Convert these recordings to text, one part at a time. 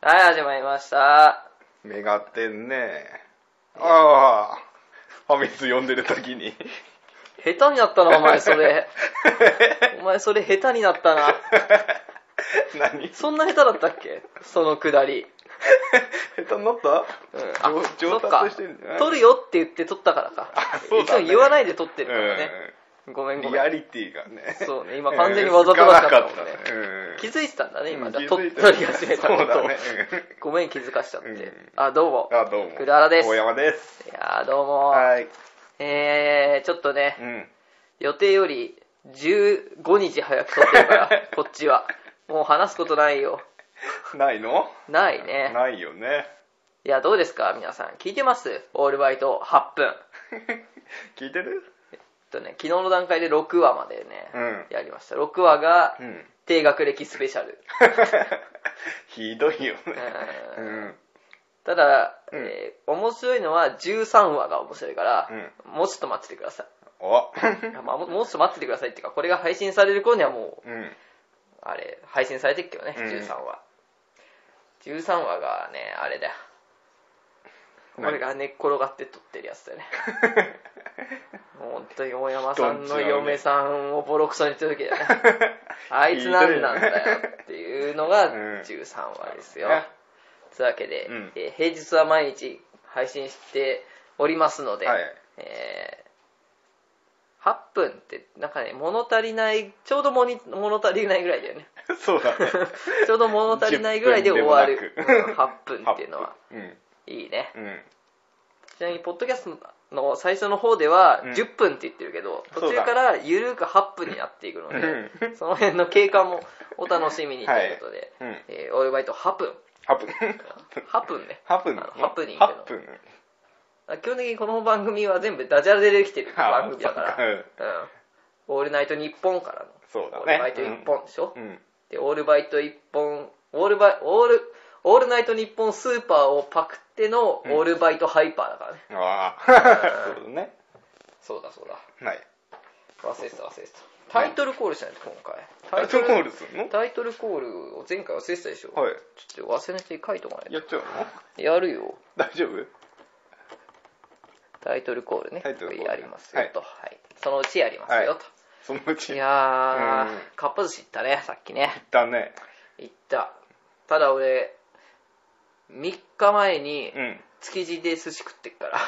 はい、始まりました。目がってんねああファミス読んでる時に下手になったな、お前それ。お前それ下手になったな。何？そんな下手だったっけ？そのくだり。下手になった、うん、あ、上そっか達してんじゃない？撮るよって言って撮ったからか。そうだねいつも言わないで撮ってるからね。ごめんごめん。リアリティがねそうね、今完全にわざとらしかったもんね。うん気づいてたんだね、今。うんじゃあ撮気づいて撮り始めたこと。ごめん、気づかしちゃってうん。あ、どうもう。んあどうもくだらです大山ですいやー、どうも。はいえー、ちょっとねう、ん予定より15日早く撮ってるから、こっちは。もう話すことないよ。ないの？ないね。ないよねいや、どうですか皆さん。聞いてます？オールバイト8分。聞いてる？とね、昨日の段階で6話までね、うんやりました。6話がうん低学歴スペシャル。ひどいよねううんんただ、うんえー面白いのは13話が面白いから、もうちょっと待っててください。おいやまあ、ももうちょっと待っててくださいっていうか、これが配信される頃にはもう、うんあれ、配信されてっけどね、うん13話。13話がね、あれだよ。何俺が寝っ転がって撮ってるやつだよね。本当に大山さんの嫁さんをボロクソに言ってる時だよね。あいつ何なんだよっていうのがうん。13話ですよ。ねというわけで、うん。えー平日は毎日配信しておりますので、はい。えー8分ってなんかね物足りないちょうどもに物足りないぐらいだよね。そうだね。ちょうど物足りないぐらいで終わる、10分でもうん8分っていうのは。うんいいね。うん。ちなみにポッドキャストの最初の方ではうん。10分って言ってるけど、途中からゆるく8分になっていくので、うん。その辺の経過もお楽しみにということで、うん。えーオールバイト8分ハプ8分 ね。ハプンあのハプニングの。ハプン。基本的にこの番組は全部ダジャレでできてる番組だから。うん。オールナイトニッポンからの。そうだね。オールバイト1本。でしょ、うん。でオールバイト1本。オールバイオールオールナイトニッポンスーパーをパクってのオールバイトハイパーだからね、ああそうだね。そうだそうだ。はい。忘れてた忘れてた。タイトルコールしないと今回。タイトルコールするの？タイトルコールを前回忘れてたでしょ、はい。ちょっと忘れて書いとかないやっちゃうの？とやるよ。大丈夫？タイトルコールね。タイトルコールやりますよと、はい。そのうちやりますよと、そのうち。い、やー、うん。かっぱ寿司行ったねさっきね。だね。行った。ただ俺3日前にうん。築地で寿司食ってっから。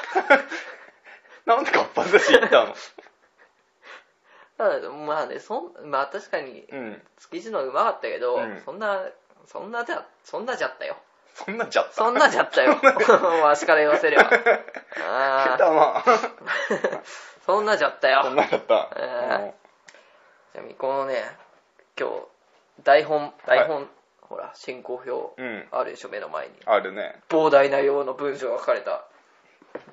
なんでかっぱ寿司行ったの？ただまあねそんまあ確かにうん。築地のうまかったけど、うん。そんなそんなじゃそんなじゃったよ。そんなじゃった？そんなじゃったよ。わしから言わせれば。あ下手な。ー そんなじゃったよ。そんなじゃった。えちなみにこのね今日台本台本、ほら進行表うん。あるでしょ目の前に。あるね。膨大な量の文章が書かれた。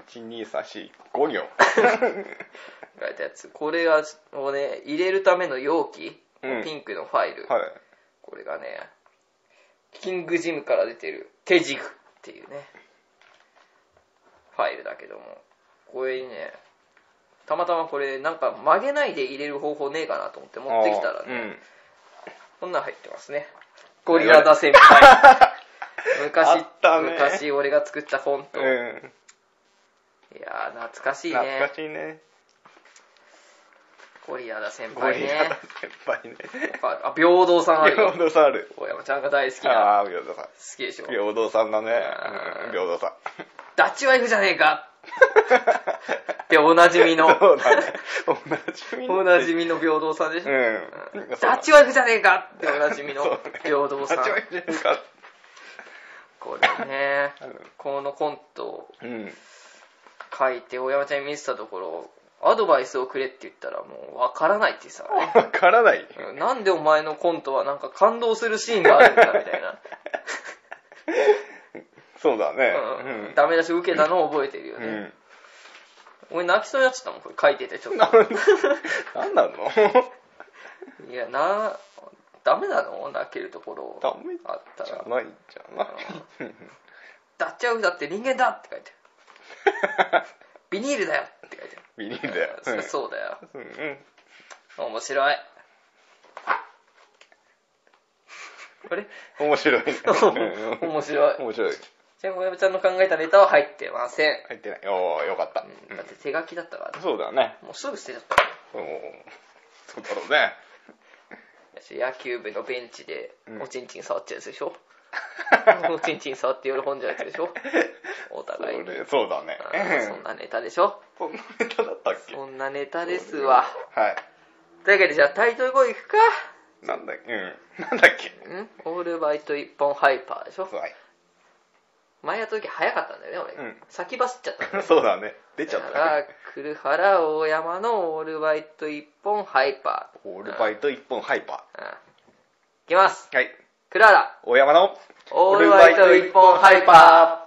12345行。書いたやつ。これがをね入れるための容器、うん。ピンクのファイル、はい。これがねキングジムから出てる手軸っていうねファイルだけども。これにねたまたまこれなんか曲げないで入れる方法ねえかなと思って持ってきたらね、こんなん入ってますねゴリラダ先輩昔、昔俺が作ったコント、うん、うん、いやー懐かしい懐ねかしいね。ゴリラダ先ゴ輩ね。リラだ先輩ね。あ平等さんあるよ。平等さんある。大山ちゃんが大好きな。ああ平等さん。好きでしょ。平等さんだね。平等さん。ダッチワイフじゃねえか っておなじみの。そうだね。おなじみおなじみの平等さんでしょ、うん。ダッチワイフじゃねえかっておなじみの平等さ。んダッチワイフじゃねえか。これね。うんこのコントをうん。書いて大山ちゃんに見せたところアドバイスをくれって言ったらもうわからないってさ、ね、わからない。うん。なんでお前のコントはなんか感動するシーンがあるんだみたいな、そうだね。うん。ダメ出し受けたのを覚えてるよね、うん。俺泣きそうになっちゃったもんこれ書いててちょっなんなんなのといやなダメなの？泣けるところ。ダメあったらじゃないんじゃない。ダッチワイフだって人間だ！って書いてある ビニールだよ！って書いてある。ビニールだよ。そりゃそうだよ。うんうん。面白い。あれ？面白い。面白い。面白い。じゃあ、小山ちゃんの考えたネタは入ってません。入ってない。おー、よかった。だって手書きだったからね。そうだね。もうすぐ捨てちゃった。おーそうだろうね。野球部のベンチでうんおちんちん触っちゃうやつでしょ、おちんちん触って喜んじゃうやつでしょ？おそ互いに。れそうだね。あーそんなネタでしょ？そんなネタだったっけ？そんなネタですわ。はい。というわけでじゃあタイトル5いくか？なんだっけ？うん。なんだっけ？ん？オールバイト一本ハイパーでしょ？はい。前やった時早かったんだよね、俺。うん先走っちゃったんだよ。そうだね。出ちゃっただからね。、来原大山のオールバイト一本ハイパオールバイト一本ハイパー。うん。いきます。ー。はい。クララ、大山のオールバイト一本ハイパー。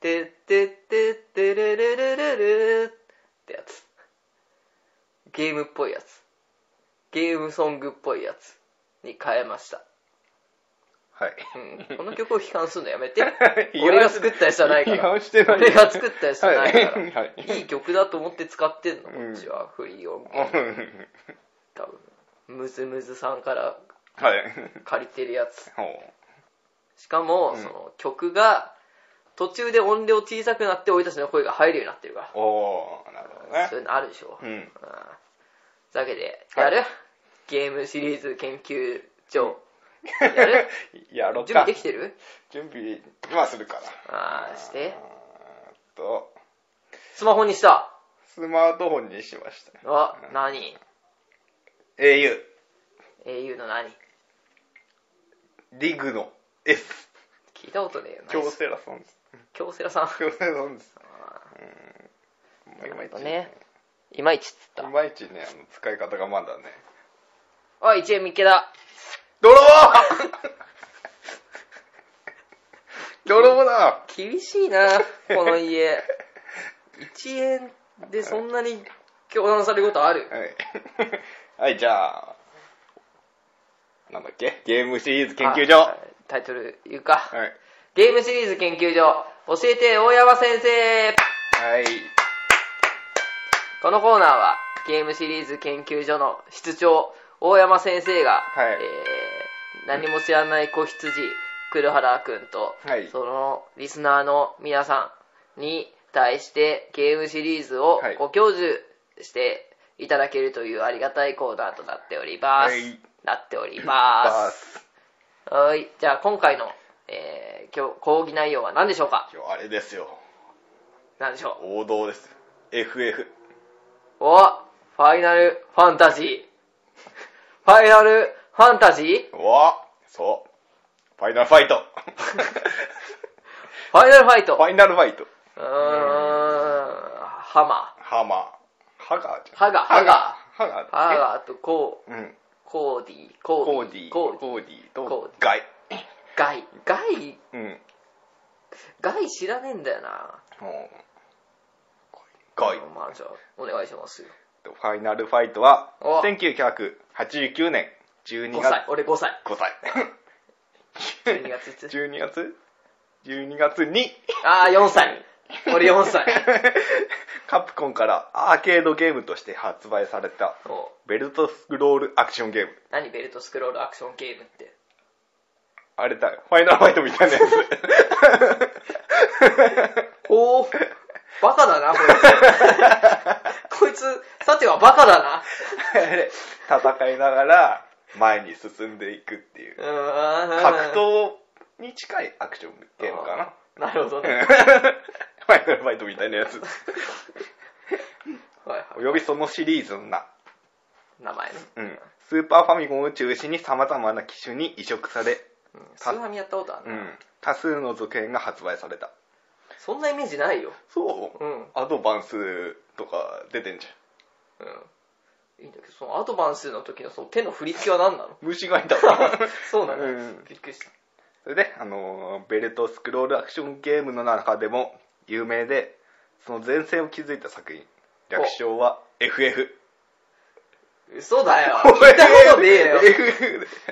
ててててれれれれれってやつ。ゲームっぽいやつ。ゲームソングっぽいやつに変えました。はい。うん。この曲を批判するのやめて。俺が作ったやつじゃないか批ら。判してない。俺が作ったやつじゃないから。はいはいいい曲だと思って使ってんの、うんこっちは。フリー音うん源。多分。ムズムズさんからはい。借りてるやつ。ほしかも、うんその曲が、途中で音量小さくなって俺たちの声が入るようになってるから。うおー、なるほどねそう。いうのあるでしょ。うん。うん。というわけで、はいやる、ゲームシリーズ研究所。やる？やろうか。準備できてる？準備、今するから。あー、して。えーっと、スマホにした？スマートフォンにしました。あ、何？au、?au の何？リグの S、聞いたことねえよな。京セラさんです。京セラさん。京セラさんです。あうん。いまいちーね。いまいちっつったい。まいちね、あの使い方がまだね。あ、1円見っけだ。泥棒 泥棒だ厳しいな、この家。1円でそんなに教団されることある？はい。はい、じゃあ、なんだっけ？ゲームシリーズ研究所。タイトル言うか。い。ゲームシリーズ研究所、教えて大山先生はい。このコーナーは、ゲームシリーズ研究所の室長、大山先生が、はいえー何も知らない子羊、黒原くんと、はいそのリスナーの皆さんに対してゲームシリーズをはいご教授していただけるというありがたいコーナーとなっております。はいなっておりバまーす。ス。はい。じゃあ今回の、えー今日講義内容は何でしょうか？今日あれですよ。何でしょう？王道です。FF。おファイナルファンタジー。ファイナルファンタジー？うわそう。ファイナルファイト。ファイナルファイト？ファイナルファイト。うーん、ハマハマー。ハガーじゃん。ハガハガハガー。ハガーとコー、ー。うん。コーディ、ココーディ、コーディ、コーディコーディとガイ。ガイ、ガイ、うん。ガイ知らねえんだよな。もうガイ。まあじゃあ、お願いしますよ。ファイナルファイトはお、1989年12 5月歳、俺5歳。5歳。12月いつ？12月 ?12 月に、ああ、4歳。俺4歳。カプコンからアーケードゲームとして発売されたおベルトスクロールアクションゲーム。何？ベルトスクロールアクションゲームって。あれだよ。ファイナルファイトみたいなやおー、バカだな、こいつ。こいつ、さてはバカだな。つ。戦いながら、前に進んでいくっていう。格闘に近いアクションゲームかな。なるほどフね。ァイナルファイトみたいなやつ。はいはい。およびそのシリーズの名。名前ね。うん。スーパーファミコンを中心に様々な機種に移植され、うんスーファミやったことあるな。うん。多数の続編が発売された。そんなイメージないよ。そう？うん。アドバンスとか出てんじゃん。うん。いいんだけど、そのアドバンスの時のその手の振り付けは何なの？虫がいた。そうなの、うんびっくりした。それで、あのーベルトスクロールアクションゲームの中でも有名で、その前世を築いた作品。略称は FF。嘘だよ。聞いたことねえよ。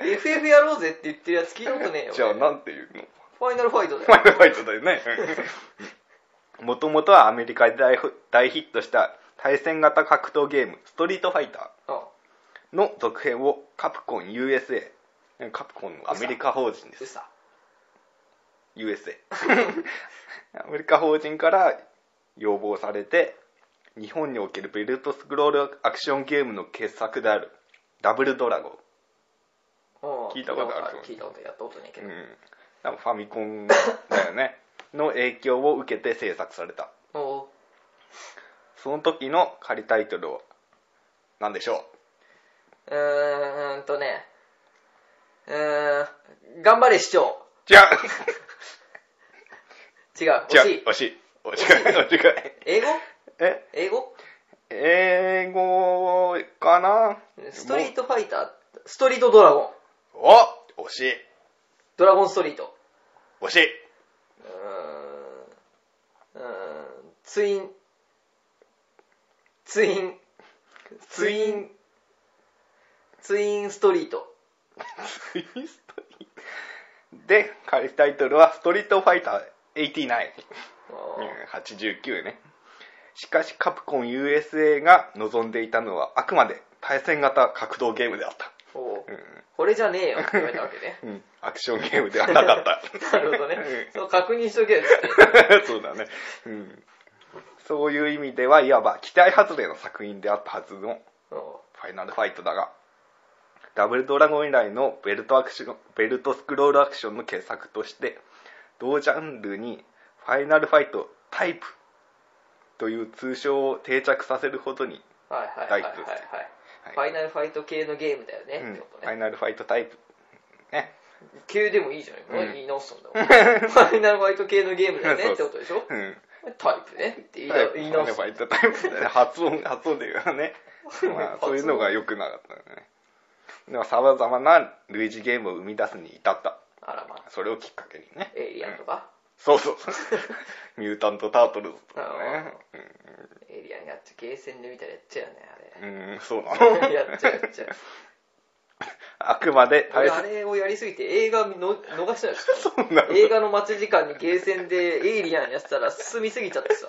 FF。やろうぜって言ってるやつ聞いたことねえよ。じゃあなんていうの？ファイナルファイトだよ。ファイナルファイトだよね。もともとはアメリカで大ヒットした対戦型格闘ゲーム、ストリートファイタうん。ーの続編をカプコン USA、カプコンのアメリカ法人です。嘘。USA。アメリカ法人から要望されて、日本におけるベルトスクロールアクションゲームの傑作である、ダブルドラゴン。うん聞いたことある聞いたことやったことねえけど。うん。多分ファミコンだよね。の影響を受けて制作された。その時の仮タイトルは何でしょう？ーんとね。うーん。頑張れ市長。う違う 違う。惜しい。違う惜しい惜しい 惜しい英語？え？英語？英語かな？ストリートファイター、ストリートドラゴン。お惜しいドラゴンストリート。惜しいうーん。うーん。ツイン。ツイン。ツイン。ツインストリート。ツイストリートで仮タイトルはストリートファイター89あー89ねしかしカプコン USA が望んでいたのはあくまで対戦型格闘ゲームであったおううんこれじゃねえよって言われたわけね。うん、アクションゲームではなかった。なるほどねうん。そう確認しとけよって。そうだね、うん。そういう意味ではいわば期待外れの作品であったはずのうんファイナルファイトだが、ダブルドラゴン以来のベルトアクション、ベルトスクロールアクションの傑作として、同ジャンルにファイナルファイトタイプという通称を定着させるほどに、はいはいはいはい、大はいヒットですはい。はいファイナルファイト系のゲームだよね。うんねファイナルファイトタイプ、ね、系でもいいじゃん。うん言い直すんだもん。ファイナルファイト系のゲームだよねってことでしょ？うん。タイプねって言い直すファイナルファイトタイプだね発音、発音で言うからね。まあ、そういうのが良くなかったよね。でも様々な類似ゲームを生み出すに至った。あらまあ、それをきっかけにね。エイリアンとか、そうそう。ミュータント・タートルズとかね。エイリアンやっちゃう、ゲーセンで見たらやっちゃうよね、あうん、うんそうなれ。の。やっちゃうやっちゃう。あくまで俺。あれをやりすぎて映画の逃したよ。そうなの。映画の待ち時間にゲーセンでエイリアンやってたら進みすぎちゃってさ。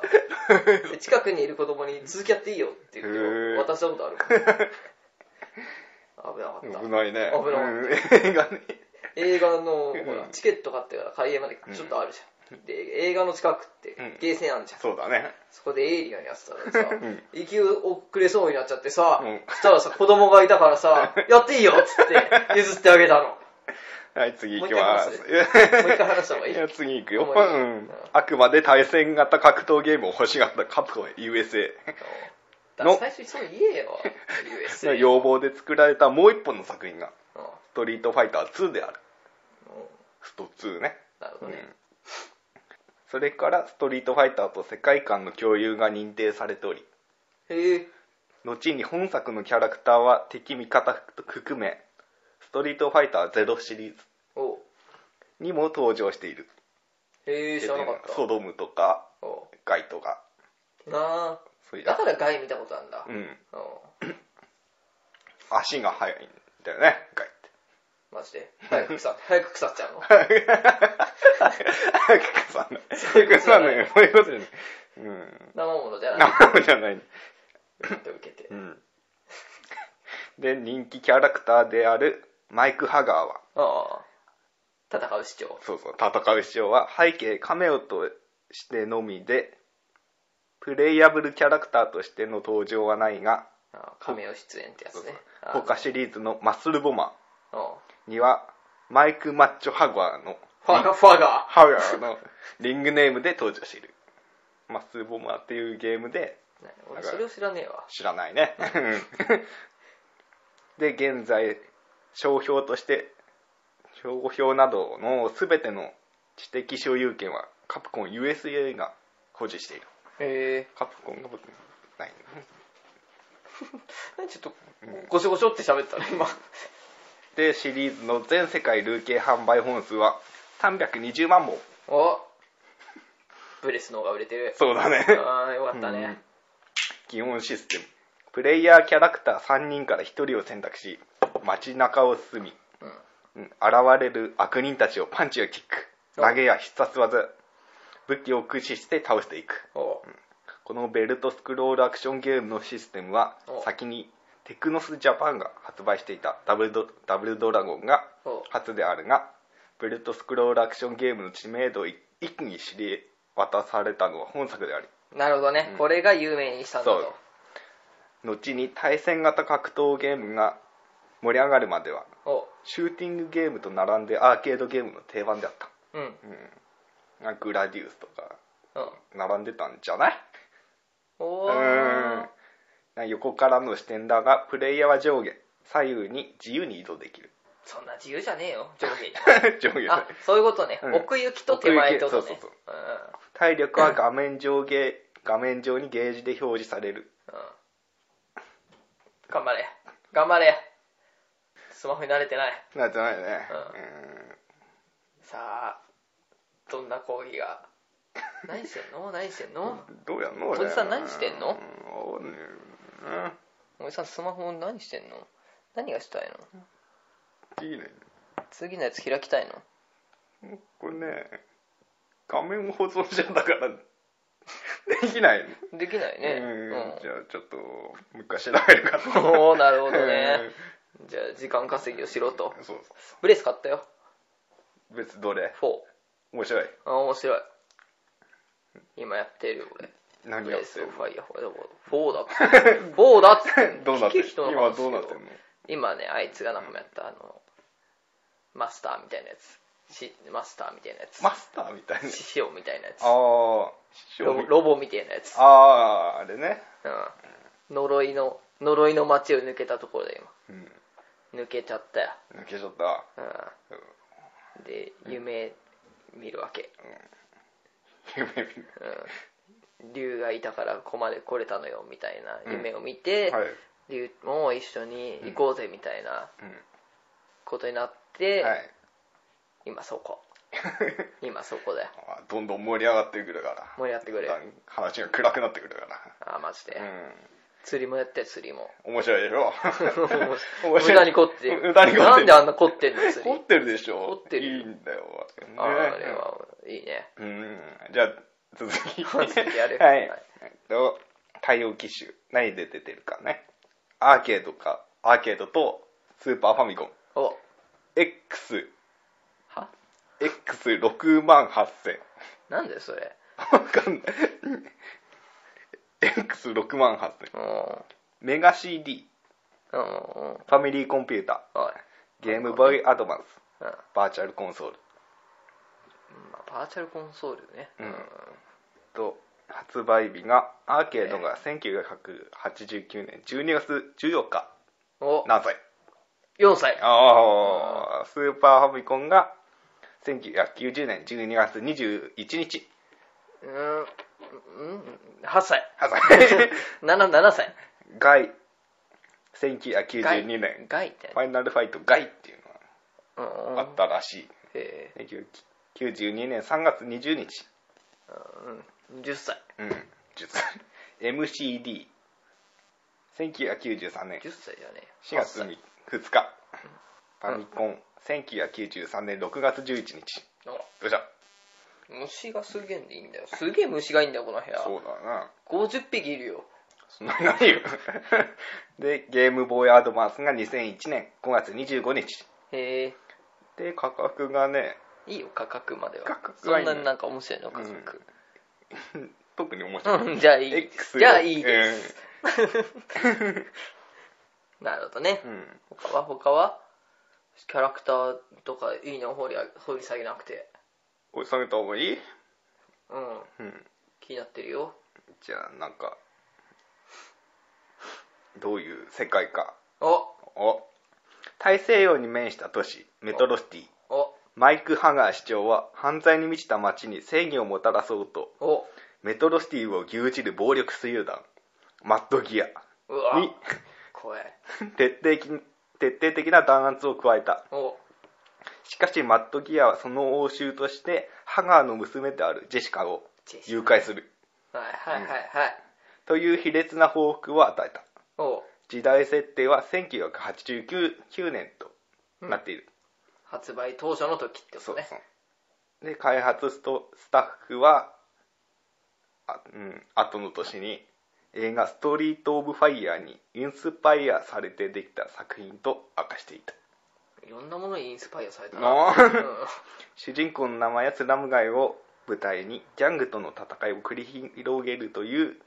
で近くにいる子供に続きやっていいよって言って渡したことある。危なかった。危ないね。危なかったうん映画ね。映画の、うんほら、チケット買ってから開演までちょっとあるじゃん。で、映画の近くってうんゲーセンあるじゃん。そうだね。そこでエイリアンやってたらさん、行き遅れそうになっちゃってさ、うんそしたらさ、子供がいたからさ、やっていいよっつって譲ってあげたの。はい、次行きます。もう一回話した方がいい いや、次行くよ。もういいうん。あくまで対戦型格闘ゲームを欲しがったカプコン USA だから最初にそう言えよ、の USA。要望で作られたもう一本の作品が、うんストリートファイター2である。うんスト2ね。なるほどね。それからストリートファイターと世界観の共有が認定されており、へえ、後に本作のキャラクターは敵味方含め、ストリートファイター0シリーズおうにも登場している。へえ、知らなかった。ソドムとか、おガイとか、うなそういうあ。だからガイ見たことあるんだ。うん。うん 足が速いんだよね、ガイ。マジで。早く腐っ、早く腐っちゃうの。早く腐んない。そういうことじ腐んないい。そういうことじゃない。うん。生ものじゃない。生じゃない。受けてう。ん。で、人気キャラクターであるマイク・ハガーは、ああ。戦う主張。そうそう、戦う必要は背景カメオとしてのみで、プレイヤブルキャラクターとしての登場はないが、あカメオ出演ってやつね。あ他シリーズのマッスルボマうんーには、マイク・マッチョ・ハガーの、ファガ、ファガハガーのリングネームで登場している。マッスルボマーっていうゲームで、ー。俺それを知らねえわ。知らないね。で、現在、商標として、商標などの全ての知的所有権はカプコン USA が保持している。へえカプコンがない。ー。ちょっと、ごしょごしょって喋ったね、今。で、シリーズの全世界累計販売本数は320万本。おブレスの方が売れてる。そうだね。ああ、よかったね。基本システム。プレイヤーキャラクター3人から1人を選択し、街中を進み、うん。うん現れる悪人たちをパンチやキック、投げや必殺技、武器を駆使して倒していく。おこのベルトスクロールアクションゲームのシステムはお先にテクノスジャパンが発売していたダブルドダブルドラゴンがお初であるがベルトスクロールアクションゲームの知名度を一気に知り渡されたのは本作であり。なるほどね、うん。これが有名にしたんだそう。と。後に対戦型格闘ゲームが盛り上がるまではお。シューティングゲームと並んでアーケードゲームの定番であった、うん。うん、グラディウスとかうん。並んでたんじゃない？おうー。ん横からの視点だがプレイヤーは上下左右に自由に移動できる。そんな自由じゃねえよ、上下に。上下あ、そういうことね。うん。奥行きと手前とね。奥行きそうそうう。ん体力は画面上下画面上にゲージで表示される。うん。頑張れ。頑張れ。スマホに慣れてない。なんてないね、さあ、どんな講義が？何してんの？何してんの？うんどうやんのおじさん何してんの？うんうんおじさんスマホ何してんの？何がしたいの？いいね次のやつ開きたいの？これね画面保存者だから できないできないね。うんじゃあちょっともう一回調べるかうん。おー、なるほどね。じゃあ、時間稼ぎをしろとうん。そうそブレス買ったよ。う別どれ？4。面白いあ、面白い。今やってるよ、俺。何やってんブファイヤー4だって。4だって。の どうなってん聞け人の今話よどうなってんの？今ね、あいつがなんかやった、あの、マスターみたいなやつ。しマスターみたいなやつ。マスターみたいな師匠みたいなやつ。ああロボロボみたいなやつ。あああれねうん。呪いの、呪いの街を抜けたところでうん今。抜けちゃったよ。抜けちゃったうん。で、夢見るわけ。夢見るうん。竜がいたからここまで来れたのよ、みたいな夢を見て、はい。竜も一緒に行こうぜ、みたいなうん。ことになって、はい。今そこ。今そこだよ。あどんどん盛り上がってくるから。盛り上がってくれだんだん話が暗くなってくるかあ、マジで。ら釣りもやって、釣りも。うん面白いでしょ？無駄に凝ってる。無駄に凝ってる。なんであんな凝ってんの、釣り？凝ってるでしょ？凝ってるいいんだよ、ね、ああれはいいね。うん。じゃあ続き。続きやるはい、はい。えっと対応機種何で出てるかね。アーケードかアーケードとスーパーファミコン。お、X は？X6 万8000なんだよ、それ？わかんない。X6 万8000うん。メガ CD。ファミリーコンピュータ。ー。ゲームボーイアドバンス。うん。バーチャルコンソールまあ、バーチャルコンソールね。うんと発売日がアーケードが1989年12月14日お、何歳4歳。ああスーパーファミコンが1990年12月21日うん。うん。8歳。8歳7、7歳。ガイ1992年ガイってファイナルファイトガイっていうのうん。があったらしいへえ。1992年3月20日うん。10歳。うん10歳 MCD 1993年10歳じゃねえ。4月8 2日ファミコン1993年6月11日歳。どうしたお虫がすげえんでいいんだよ。すげえ虫がいいんだよ、この部屋。そうだな50匹いるよ。そんなに？ないよでゲームボーイアドバンスが2001年5月25日へえ。で価格がねいいよ価格までは。価格はいいね。そんなになんか面白いの価格。特に面白い。うんじゃあいい。X じゃあいいです、なるほどね、うん。他は？他は？キャラクターとかいいの？掘りあ掘り下げなくて。追い下げた方がいい？うん。うん。気になってるよ。じゃあ、なんか、どういう世界か。お。お。大西洋に面した都市、メトロシティ。おマイク・ハガー市長は犯罪に満ちた街に正義をもたらそうと、お。メトロシティを牛耳る暴力集団、マッドギアうわ。に怖い。徹底的徹底的な弾圧を加えた。お。しかしマッドギアはその応酬として、ハガーの娘であるジェシカを誘拐する。はいはいはいはい。という卑劣な報復を与えた。お。時代設定は1989年となっている。発売当初の時ってことね。そうで開発ストスタッフはあ、うん、後の年に映画「ストリート・オブ・ファイヤー」にインスパイアされてできた作品と明かしていた。いろんなものにインスパイアされたあな、ーうん。主人公の名前やスラム街を舞台にギャングとの戦いを繰り広げるという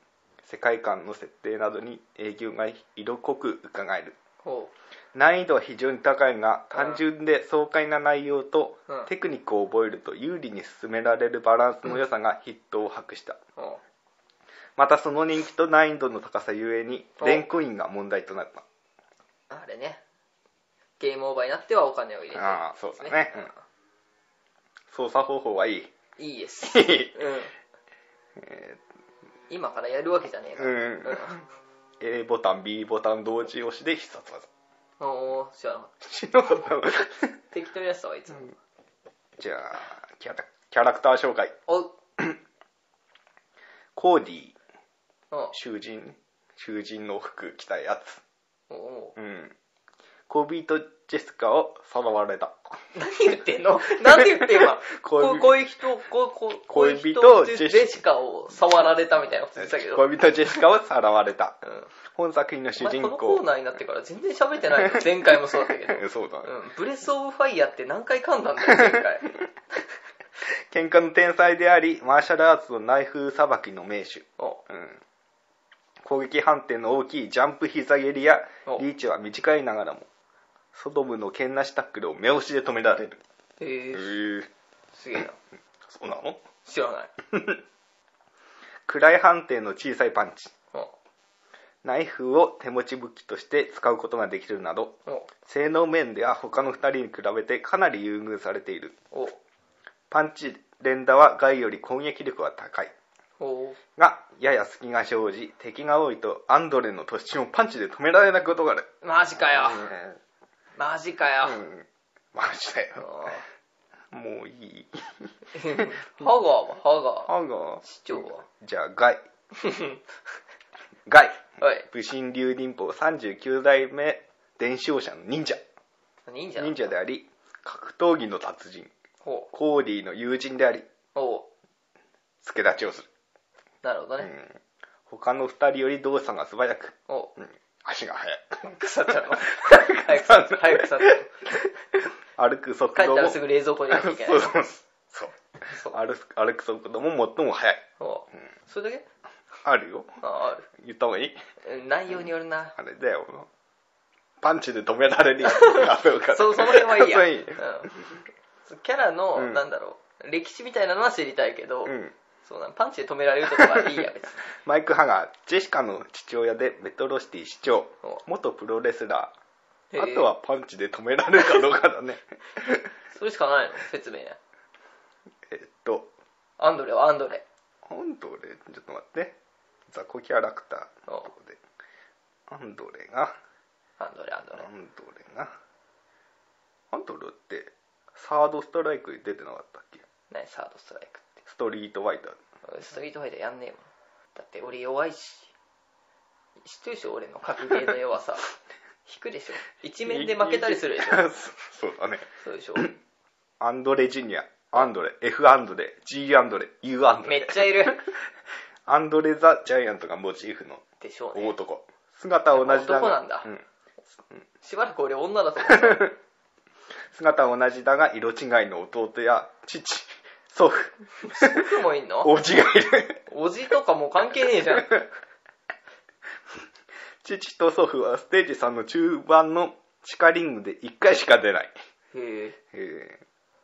世界観の設定などに影響が色濃く伺える。ほ難易度は非常に高いが単純で爽快な内容とうん。テクニックを覚えると有利に進められるバランスの良さがヒットを博した。またその人気と難易度の高さゆえにおレンコインが問題となった。うあれね。ゲームオーバーになってはお金を入れて。ああそうだね。うん。操作方法はいい。うんいいです、うん、今からやるわけじゃねえか。うら、ん。A ボタン B ボタン同時押しで必殺技。うん、おー知らなかった。適当にやってたわいつも、じゃあキャラキャラクター紹介。お。うコーディお囚人。囚人の服着たやつ。おおうん。恋人ジェスカをさらわれた。何言ってんの？なんて言って今 恋人。ここういう人恋人こういう人ジェシカ。を触られたみたいなこと言ってたけど、うん、恋人ジェシカをさらわれた。本作品の主人公。このコーナーになってから全然喋ってないよ。前回もそうだったけど、そうだ。ねうん、ブレス・オブ・ファイヤーって何回噛んだんだよ前回。喧嘩の天才でありマーシャルアーツのナイフさばきの名手、お。うん、攻撃判定の大きいジャンプ膝蹴りやお。リーチは短いながらもソドムの剣なしタックルを目押しで止められる。へへええすげえな。そうなの？知らない暗い判定の小さいパンチ。お。ナイフを手持ち武器として使うことができるなどお。性能面では他の2人に比べてかなり優遇されている。お。パンチ連打はガイより攻撃力は高い。お。がやや隙が生じ敵が多いとアンドレの突進をパンチで止められないことがある。マジかよ。うマジかよ、ん、うん、マジだよ。あもういい。ー ハガーはハガー。ハガ市長は。じゃあガイ。ガ イはい。武神流忍法39代目伝承者の忍者。忍者。忍者であり格闘技の達人。ほう。コーディの友人でありおう。助立ちをする、なるほどね、うん、他の2人より動作が素早く、おう。うん、足が速い。腐っちゃうの。早く腐っちゃう早く腐っちゃう歩く速帰ったらすぐ冷蔵庫に入れなきゃいけ。な いそうそう。そう。そう。歩く歩く速度も最も速い。おう。それだけ？あるよ。あある。言った方がいい。え内容によるな。あれだよパンチで止められるやつがあるから。そその辺はいいや。そういいうん、キャラの、うん。なんだろう。歴史みたいなのは知りたいけど、うんそうなんパンチで止められるとかはいいや別に。マイク・ハガージェシカの父親でメトロシティ市長お。元プロレスラへえー。あとはパンチで止められるかどうかだね。それしかないの？説明えっと。アンドレはアンドレ。アンドレ？ちょっと待って。雑魚キャラクターのおとこで。アンドレが。アンドレアンドレ。アンドレが。アンドレってサードストライクに出てなかったっけ？何サードストライクって？ストリートファイター。俺ストリートファイターやんねえもん。だって俺弱いし知ってるでしょ俺の格ゲーの弱さ。引くでしょ。一面で負けたりするでしょ。そうだね。そうでしょ。アンドレジュニア。アンドレ。F アンドレ。G アンドレ。U アンドレ。めっちゃいる。アンドレ・ザ・ジャイアントがモチーフのでしょう大ね。男。姿は同じだが。男なんだ。うん。しばらく俺女だと思ってた。姿は同じだが色違いの弟や父祖父祖父もいんの？おじがいる。おじとかもう関係ねえじゃん。へ父と祖父はステージ3の中盤の地下リングで1回しか出ない。え。え。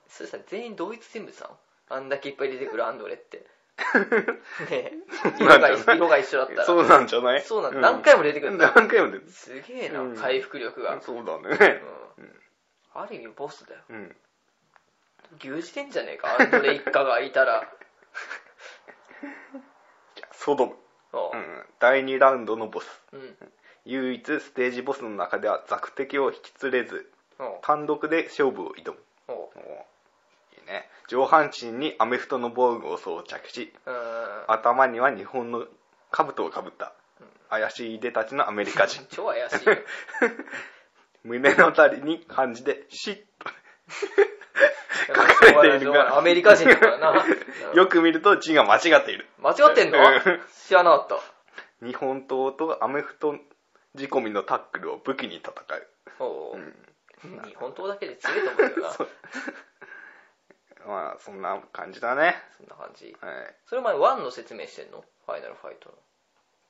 それさ、全員同一人物なの？あんだけいっぱい出てくるアンドレって。ねえ。色が一色が一緒だったら。ーそうなんじゃない？そうなんだ。何回も出てくるんだ。何回も出てくすげえな、うん回復力が。るそうだね。うん。ある意味ボスだよ。うん牛耳してんじゃねえか、ドレ一家がいたら。じゃあソドム、おうん、第2ラウンドのボス。うん。唯一ステージボスの中では雑敵を引き連れずお単独で勝負を挑む。いいね。上半身にアメフトの防具を装着しうん。頭には日本の兜をかぶった。怪しいいでたちのアメリカ人。超怪しいよ。胸のあたりに漢字で「シッと 書かれているがアメリカ人だからな。よく見ると字が間違っている間違ってんの？うん知らなかった。日本刀とアメフト仕込みのタックルを武器に戦う、おおう。ん、日本刀だけで強いと思うけどな。そまあそんな感じだね、んな感じ。はい、それ前1の説明してんの？ファイナルファイトの。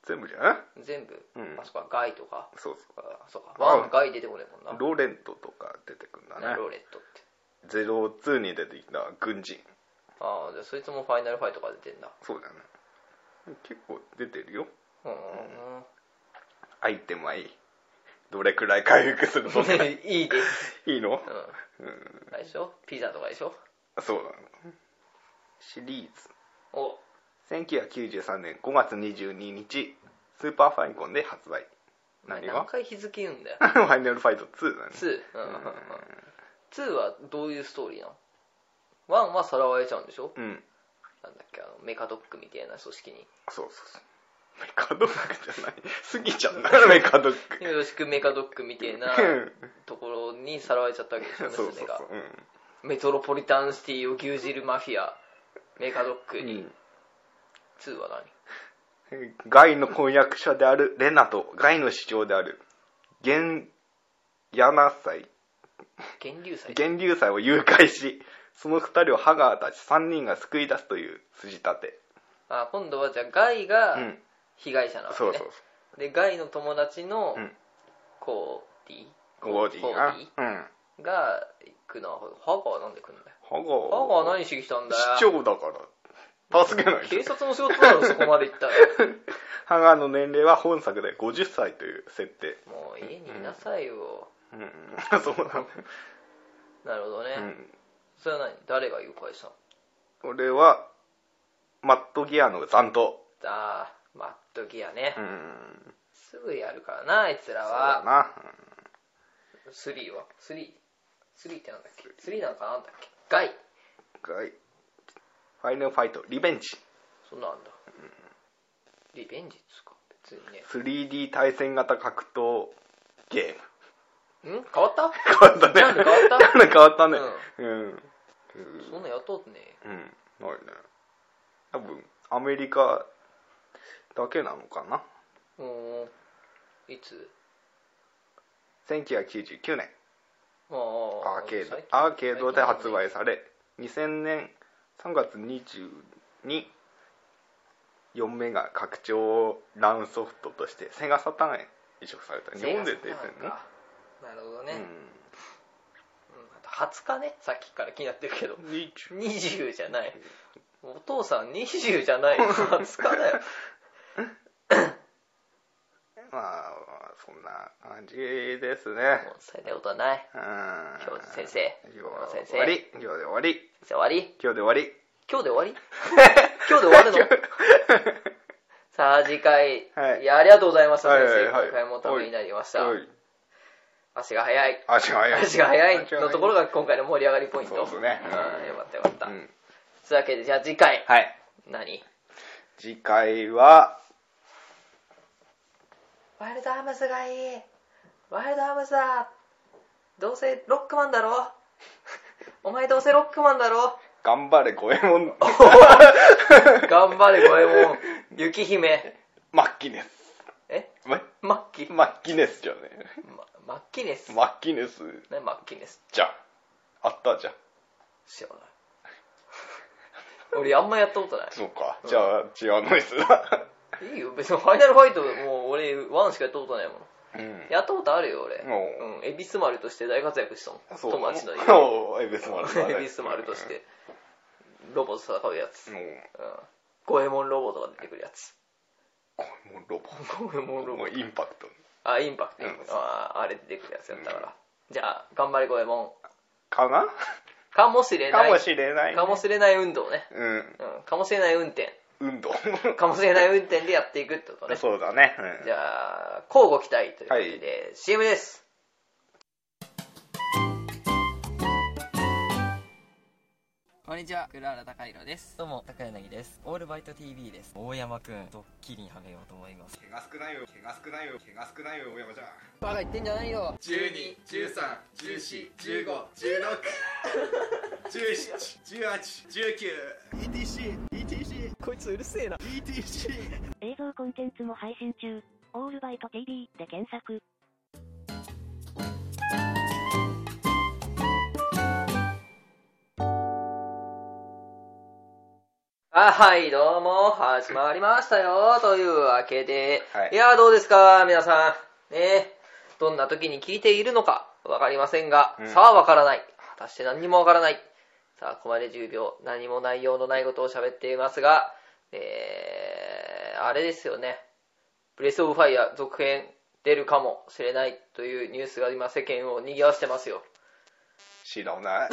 全部じゃない？全部？うんあ、そっか、ガイとか。そうそあそうか。あ1、ガイ出てこねえもんな。うローレントとか出てくんだねローレットって。ゼロ2に出てきた軍人。ああ、じゃあそいつもファイナルファイトから出てんだ。そうだね。結構出てるよ。うん。アイテムはいい。どれくらい回復するとか。い いいです。いの？うん。うん。あれでしょ？ピザとかでしょ？そうだね。シリーズ。お、1993年5月22日スーパーファイコンで発売。何が？何回日付言うんだよ。ファイナルファイト2だね。2。うんうんうん。2はどういうストーリーなの ?1 はさらわれちゃうんでしょ？うん。なんだっけ、あの、メカドックみたいな組織に。そうそうそう。メカドックじゃない。スギちゃんだよメカドック。よろしくメカドックみたいなうん。ところにさらわれちゃったわけでしょ、そうそうそ。う。うん。メトロポリタンシティを牛耳るマフィア、メカドックに。2は何ガイの婚約者であるレナとガイの市長であるゲンヤナ祭源流祭。源流祭を誘拐しその二人をハガーたち3人が救い出すという筋立て、あ、今度はじゃあガイうがん、被害者なわけね。そうそうで、ガイの友達のうん。コーディそうゴーディがコーデうん。ィが行くのは、ハガーはなんで来るんだよ？ハガハガー何しに来たんだよ？市長だから。助けない。警察の仕事だろ、そこまで行ったら。ハガーの年齢は本作で50歳という設定。もう家にいなさいよ。うん そうだねなるほどね。うんそれは何？誰が誘拐したの？俺はマットギアの残党あー、マットギアねう。んすぐやるからな、あいつらそうだは？な3は ?3?3 ってなんだっけ ?3 なんかなんだっけ？ガイ。ガイファイナルファイトリベンジそんなんだ。リベンジっつうか。別にね。3D 対戦型格闘ゲームん変わった？変わったね。ジャンル変わった？ジャンル変わったね。うん。そんなやっとってね。うん。ないね。多分アメリカだけなのかな。うーん。いつ？1999年。ああ。アーケード。アーケードで発売され。2000年3月20に4メガ拡張ランソフトとしてセガサターンへ移植された。日本で出てるの？なるほどね、ううん。あと20日ねさっきから気になってるけど。ん20 20じゃない。お父さん20じゃない。20日だよ。まあそんな感じですね。もう最大ことはない。うん。今日先生。今日先生終わり。今日で終わり。終わり？今日で終わり。今日で終わり？今日で終わるの？さあ次回、はい。いやありがとうございました先生、はいはいはい。今回もためになりました。はい足が速い。足が速い。足が速い。のところが今回の盛り上がりポイント。そうですね。うんよかったよかった、うん。というわけでじゃあ次回。はい。何？次回はワイルドアームズがいい。ワイルドアームズだどうせロックマンだろ お前どうせロックマンだろ頑張れ五右衛門頑張れ五右衛門雪姫。マッキネスえ？まマッキマッキネスじゃね。ママッキネス。マッキネス。ねマッキネス。じゃあったじゃん知らない。俺あんまやったことない。そうか。じゃあ違うノイズだいいよ。別にファイナルファイトもう俺1しかやったことないもんうん。やったことあるよ俺。おう。うん。恵比寿丸として大活躍したもん。そう友達の家。おうエビスマルだね。恵比寿丸として。ロボと戦うやつ。うう。うん。五右衛門ロボとか出てくるやつ。これもうロボ。五右衛門ロボ。もうインパクトあインパクト、うん。ああれ出てくるやつやったから、じゃあ頑張れ五右衛門かな？かもしれない。かもしれないね。かもしれない運動ね、うん。うん、かもしれない運転。運動。かもしれない運転でやっていくってことね。そうだね。うん。じゃあ交互期待ということで、CM ですこんにちは、黒原高弘です。どうも、高柳です。オールバイト TV です。大山くん、ドッキリにはめようと思います。毛が少ないよ毛が少ないよ毛が少ないよ大山ちゃんバカ言ってんじゃないよ。12、13、14、15、16、17、18、19 ETC、ETC、こいつうるせえな。ETC 映像コンテンツも配信中。オールバイト TV で検索。はい、どうも、始まりましたよ。というわけで、はいい、や、どうですか、皆さん。ねどんな時に聞いているのか、わかりませんが、うんさあ、わからない。果たして何にもわからない。さあ、ここまで10秒、何も内容のないことを喋っていますが、えー、あれですよね。ブレスオブファイア続編出るかもしれないというニュースが今世間を賑わしてますよ。知らない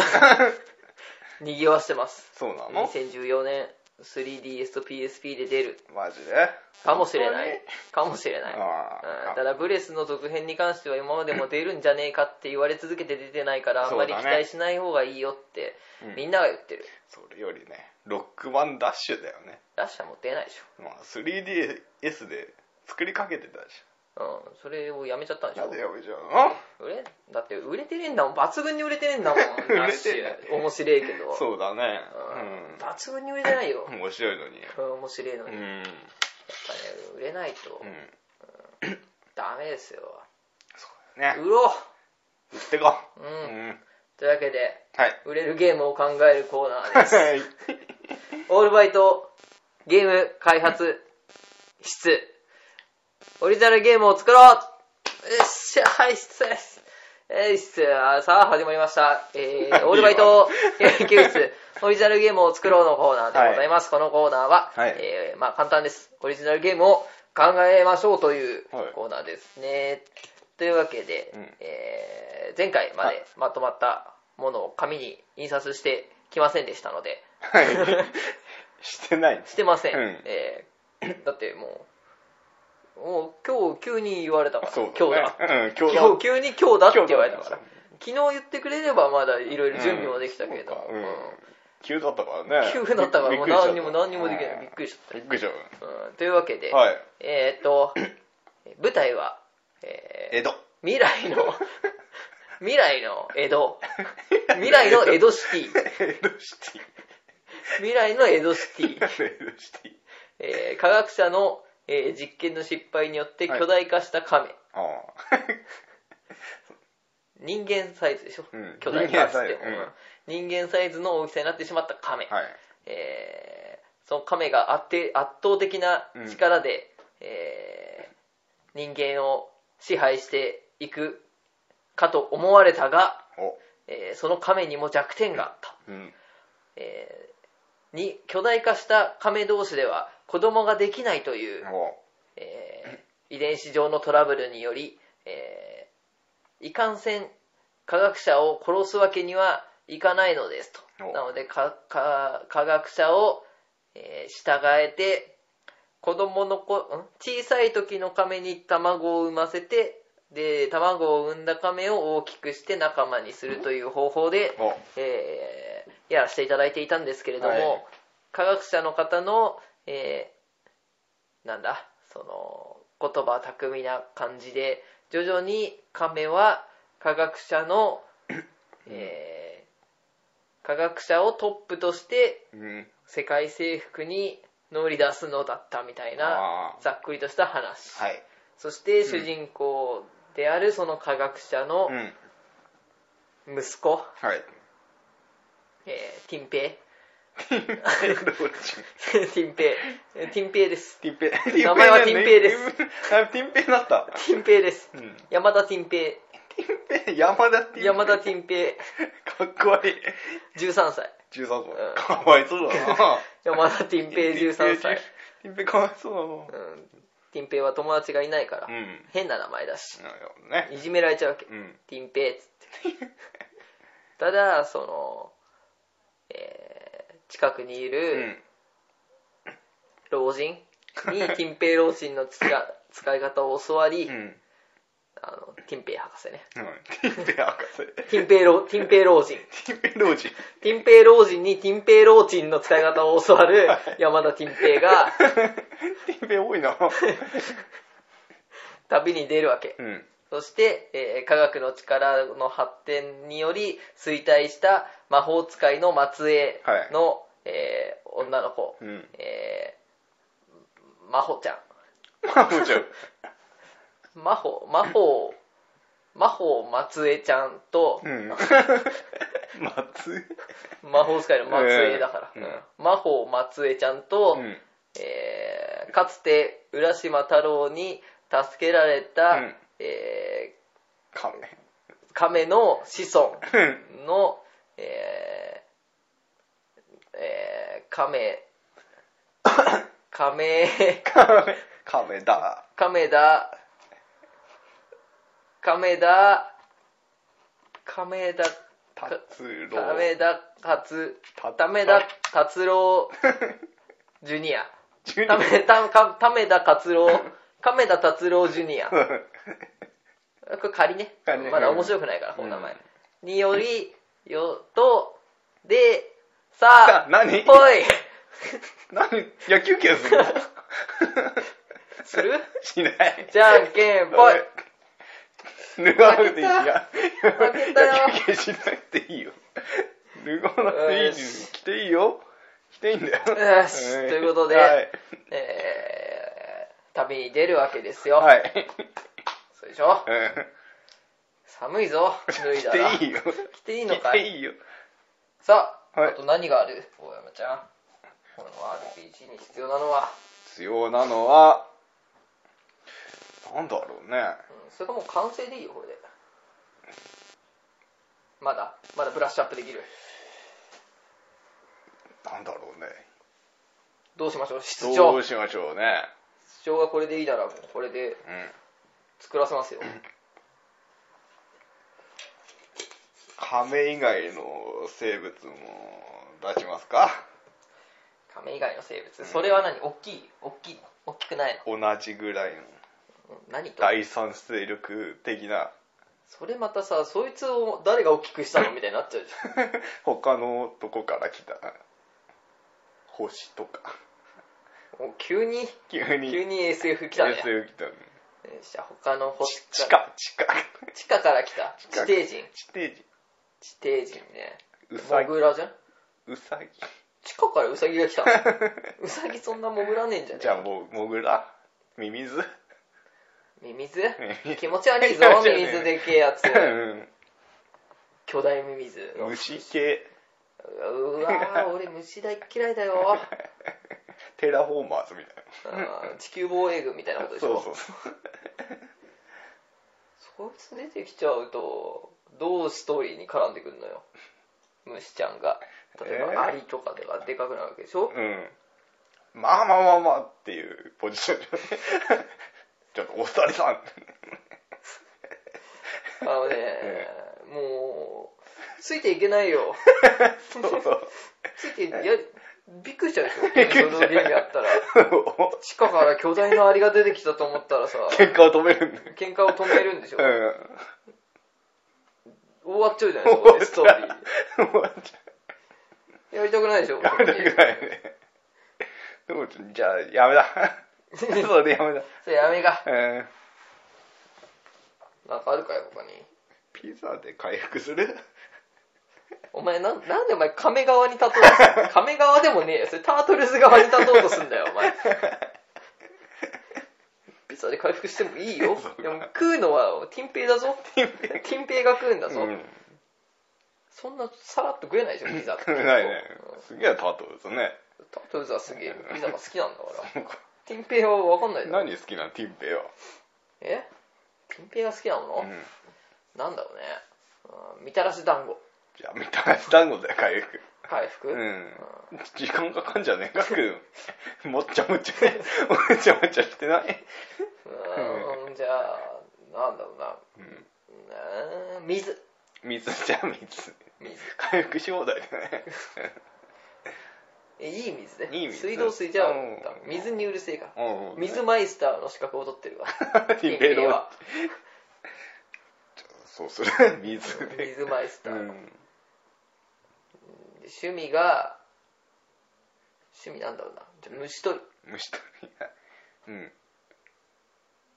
賑わしてます。そうなの？2014年 3DS と PSP で出る。マジで？かもしれない。本。かもしれない。ああうん。ただ、ブレスの続編に関しては今までも出るんじゃねえかって言われ続けて出てないから、あんまり期待しない方がいいよって、うん。みんなが言ってる。それよりねロックマンダッシュだよね。ラッシャーも出ないでしまあ 3DS で作りかけてたでしょ。うん。それをやめちゃったんでしょ？ょなんで。やめちゃうの？売れだって売れてねえんだもん。抜群に売れてねえんだもん。売れてないュ。面白いけど。そうだねうん抜群に売れてないよう。ん面白いのにうん面白いのに。やっうんぱね、売れないとうんダメですよ。そうだね売ろ売ってこう。ううん。んというわけで、はい売れるゲームを考えるコーナーです。はい オールバイトゲーム開発室。オリジナルゲームを作ろうよっしゃ、はい、室です。えー、室、あさあ、始まりました。えー、オールバイト研究室、オリジナルゲームを作ろうのコーナーでございます。このコーナーは、はいえー、まあ簡単です。オリジナルゲームを考えましょうというはいコーナーですね。というわけで、うんえー、前回までまとまったものを紙に印刷してきませんでしたので、はい してないしてません。うんえーだってもう、もう今日急に言われたから、そう今日だ。うん今日今日急に今日だって言われたから。昨日言ってくれればまだいろいろ準備もできたけれども、うんそうか。うん。うん急だったからね。急だったからもう何にも何にもできない。びっくりしちゃっびっくりしちゃう。た。うん。というわけで、はい。えーっと、舞台は、えー江戸。未来の、未来の江戸。未来の江戸シティ。江戸シティ。未来の江戸シティ。江戸シティ。えー科学者の、えー実験の失敗によってはい。巨大化した亀。あ人間サイズでしょ、うん。巨大化っつって。人間サイズ。うん。人間サイズの大きさになってしまった亀。あはい。えーその亀が圧て圧倒的な力で、えー人間を支配していくかと思われたが、お。えーその亀にも弱点があった。うん。えーに巨大化した亀同士では子供ができないという、お。えー遺伝子上のトラブルにより、えーいかんせん科学者を殺すわけにはいかないのですと。お。なのでかか科学者を、えー従えて子供の子ん？小さい時の亀に卵を産ませてで卵を産んだ亀を大きくして仲間にするという方法で、お。えーやらせていただいていたんですけれども、はい。科学者の方の、えーなんだその言葉巧みな感じで徐々に亀は科学者の、えー科学者をトップとしてうん。世界征服に乗り出すのだったみたいなざっくりとした話、はい。そして主人公であるその科学者のうん。息子。はいえー、ティンペティンペイ ティンペイえーティンペイですティンペイ。名前はティンペイですあ。ティンペイになった。ティンペイですうん。山田ティンペティンペイ、山田ティンペイイ。山田ティンペかっこ悪い。イ13歳13うん歳。かわいそうだな。山田ティンペイ13歳ティンペイかわいそううんティンペイは友達がいないから。変な名前だし。いじめられちゃうわけうん。ティンペイっつってただその、えー近くにいうるん。老人にティンペイ老人の使使い方を教わり、うん。あのティンペイ博士ねうんティンペイ博士。ティンペイ老ティンペイ老人ティンペイ老人。ティンペイ老人にティンペイ老人の使い方を教わる山田ティンペイがティンペイ多いな。旅に出るわけうん。そして、えー科学の力の発展により衰退した魔法使いの末裔の、えー女の子、うん。えー、魔法ちゃん。まあ、もちろん。魔法魔法魔法末裔ちゃんとうん。松魔法使いの末裔だから、うん。うん。魔法末裔ちゃんと、うん。えーかつて浦島太郎に助けられた、うんえ亀。ー亀。の子孫うん。の、えーえー亀。亀。亀。亀だ。亀田亀田亀田達郎。亀田達。た亀田達郎。ジュニア。亀田達郎。亀田達郎ジュニア これ仮ね。仮ね。まだ面白くないからこの名前、うんによりよとでさあ何？ほい。何？野球拳するの する？しない。じゃんけんぽい。脱がなくていいや。負けた。よ野球拳しなくていいよ。脱がなくていい着ていいよ。着ていいんだよ。よし。ということではい。えー、旅に出るわけですよ、はい。そうでしょ？うん。寒いぞ 脱い着だら。ていいよ。着ていいのかい？着ていいよ。さあ、はい。あと何がある？大山ちゃん。この RPG に必要なのは、必要なのは、なんだろうね。うん、それかもう完成でいいよこれで。まだ？まだブラッシュアップできる？なんだろうね。どうしましょう？室ど長うしましょうね。室長がこれでいいならもうこれで。うん。作らせますよ。亀以外の生物も出しますか？亀以外の生物？それは何？大きい？大きい？大きくない同じぐらいの何と？第三勢力的な？それまたさそいつを誰が大きくしたのみたいになっちゃうじゃん。他のとこから来た？星とか。もう急に？急に。急に SF 来たね。SF 来たねじゃあ他の星地下地下。地下から来た？地下。底人？地底人。地底人ね。うさぎ。モグラじゃん？うさぎ。地下からウサギが来た？のウサギそんな潜らねえんじゃねじゃあもうモグラ？ミミズ？ミミズ？ミ気持ち悪いぞ ミミズでけえやつ。うん巨大ミミズの虫系。うわー俺虫大っ嫌いだよ テラフォーマーズみたいあー地球防衛軍みたいなことでしょ。なそうそう。そいつ出てきちゃうとどうストーリーに絡んでくるのよ。虫ちゃんが。例えば、えー？アリとかでがでかくなるわけでしょ。うん。まあまあまあまあっていうポジションで ちょっとお二人さん。あのね、もうついていけないよ。そうそう。ついてやびっくりしちゃうでしょそのゲームやったら。お地下から巨大なアリが出てきたと思ったらさ喧嘩を止めるんだよ。喧嘩を止めるんでしょ、うん。終わっちゃうじゃないそこでストーリー終わっちゃやりたくないでしょうやめたくないね。でもじゃあ やめだ。それやめだ。それやめが。うん。なんかあるかよ他に。ピザで回復する？お前なんなんでお前亀側に立とうとする 亀側でもねえよそれタートルズ側に立とうとすんだよお前ピザで回復してもいいよ でも食うのはティンペイだぞティンペイが食うんだぞ、うんそんなさらっと食えないでしょ、ピザって。ないね。すげえタートルズね。タートルズはすげえピザが好きなんだから。ティンペイは分かんない。何好きなの？ティンペイは。え？ティンペイが好きなの、うん。なんだろうね。うんみたらし団子。じゃあ、みたらし団子だよ、回復。回復、うん。時間かかんじゃねえか、食う。もっちゃもちゃ、もちゃもちゃしてない？うん、じゃあ、なんだろうな。うん。うん水。水じゃ水。水。回復し放題だね。えいい水ね。いい水水道水じゃうんん。水にうるせえから。うん。水マイスターの資格を取ってるわ。ティンペイのは。そうする。水で。水マイスター。うん。で趣味が、趣味なんだろうな。じゃあ虫取り。虫取り。うん。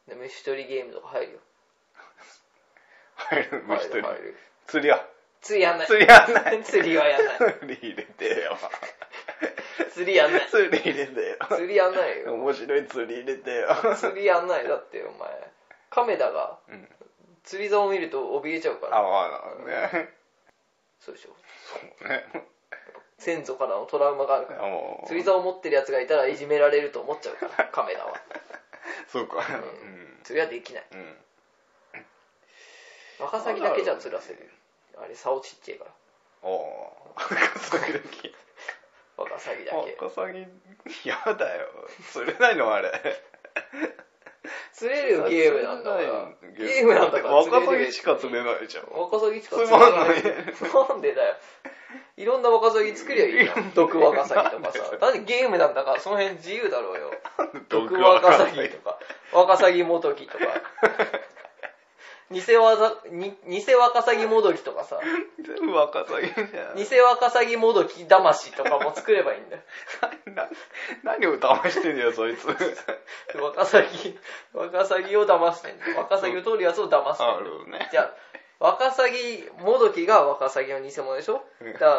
で虫取りゲームとか入るよ。入る、虫取り入る。釣りは。釣りやんない。釣りやんない。釣りはやんない。釣り入れてよ。釣りやんない。釣り入れてよ。釣りやんないよ。面白い釣り入れてよ。釣りやんない。だってお前、亀田がうん。釣り竿を見ると怯えちゃうから。あ、まあ、ね。そうでしょ。そうね。先祖からのトラウマがあるから。釣り竿を持ってるやつがいたらいじめられると思っちゃうから、亀田は。そうか。うん釣りはできない。うん。うん。ワカサギだけじゃ釣らせる。あれ、竿ちっちゃいから。おー。ワカサギだけ。ワカサギだワけ。カサギ、やだよ。釣れないのあれ。釣れるよ、ゲームなんだから。ゲゲームなんだから。ワカサギしか釣れないじゃん。ワカサギしかつ釣れな。まんないい。なんでだよ。いろんなワカサギ作りゃいいじゃん。毒ワカサギとかさ。なんでゲームなんだから、その辺自由だろうよ。毒ワカサギとか、ワカサギモトキとか。偽ワザに偽ワカサギモドキとかさ、全部ワカサギじゃん。偽ワカサギモドキ魂とかも作ればいいんだよ。な何を騙してんだよ、そいつ。ワカサギ、ワカサギを騙してんだよ。ワカサギを取るやつを騙してんだあよ。るね。じゃあ、ワカサギもどきがワカサギの偽物でしょ？うん。だから、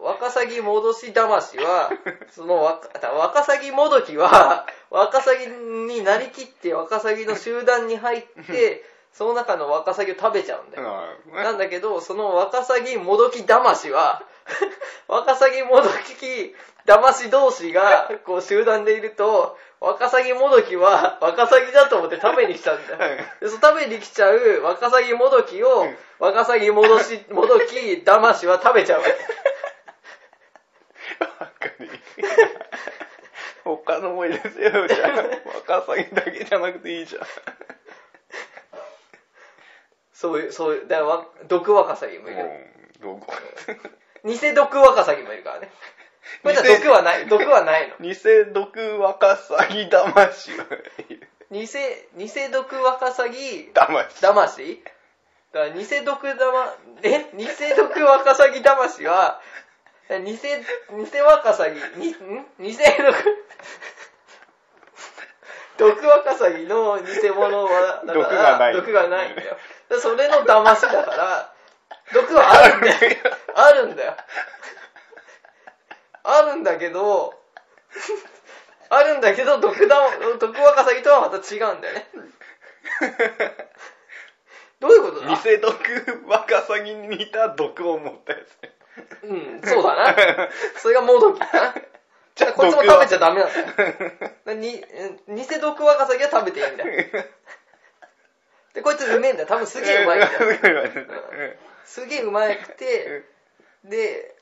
ワカサギ戻し魂は、そのワカ、ワカサギもどきは、ワカサギになりきってワカサギの集団に入って、その中のワカサギを食べちゃうんだよ。ななんだけど、そのワカサギもどき魂は、ワカサギもどき魂同士が、こう集団でいると、ワカサギもどきは、ワカサギだと思って食べに来ちゃうんだよ。で、その食べに来ちゃうワカサギもどきを、ワカサギもどし、もどき魂は食べちゃうわけ。わかる。他のも入れてよ、じゃあ。ワカサギだけじゃなくていいじゃん。そういう、そういう、だからわ、毒ワカサギもいるよ。うん、どこ偽毒ワカサギもいるからね。毒はない、毒はないの。偽毒ワカサギ魂はいる。偽、偽毒ワカサギ魂。魂だから偽毒玉、え？偽毒ワカサギ魂は、偽、偽ワカサギ、に、ん？偽毒、毒ワカサギの偽物は、だから毒がない毒がないんだよ。それの騙しだから、毒はあるんだよ。あるんだよ。あるんだけど、あるんだけど、毒だ、毒ワカサギとはまた違うんだよね。どういうことだ？偽毒ワカサギに似た毒を持ったやつね。うん、そうだな。それがモドキだな。じゃあこいつも食べちゃダダメなんだよ。なに、うん偽毒ワカサギは食べていいんだよ。で、こいつうめえんだよ。多分すげえうまいんだよ。すげえうまくて、で、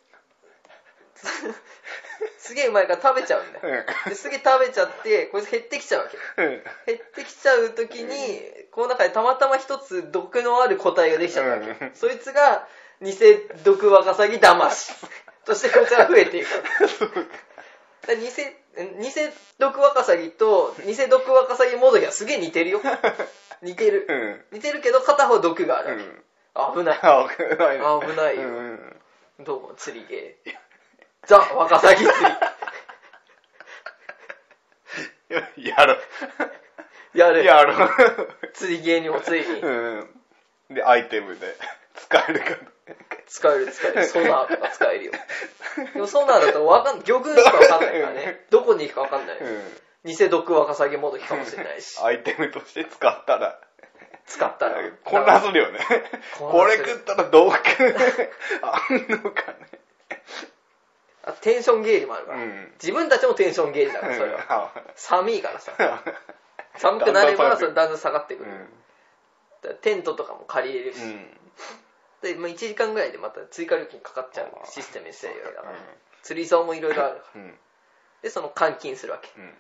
すげえうまいから食べちゃうんだよ。ですげえ食べちゃって、こいつ減ってきちゃうわけ。減ってきちゃうときに、この中でたまたま一つ毒のある個体ができちゃったわけ。そいつが、偽毒ワカサギ魂。としてこいつが増えていく。だ偽、偽毒ワカサギと偽毒ワカサギモドキはすげえ似てるよ。似てる。うん。似てるけど片方毒がある。うん。危ない。あ、危ないね。危ないようん。どうも、釣りゲー。ザ・ワカサギ 釣り。やろ。やる。やろ。釣りゲーにもついにうん。で、アイテムで使えるか使える使える。ソナーとか使えるよ。でもソナーだとわかん、魚群しかわかんないからね。どこに行くかわかんない。うん。偽毒ワカサギモドキかもしれないし。アイテムとして使ったら、使ったら。混乱するよね。これ食ったらどうく あんのかね。あテンションゲージもあるから。うん自分たちもテンションゲージだから、それは。は。寒いからさ。寒くなれば、それだんだん下がってくる。うん。テントとかも借りれるし。で、まあ、1時間ぐらいでまた追加料金かかっちゃうシステムにしてるようだから。釣り竿もいろいろあるから。うん。で、その換金するわけ。うん。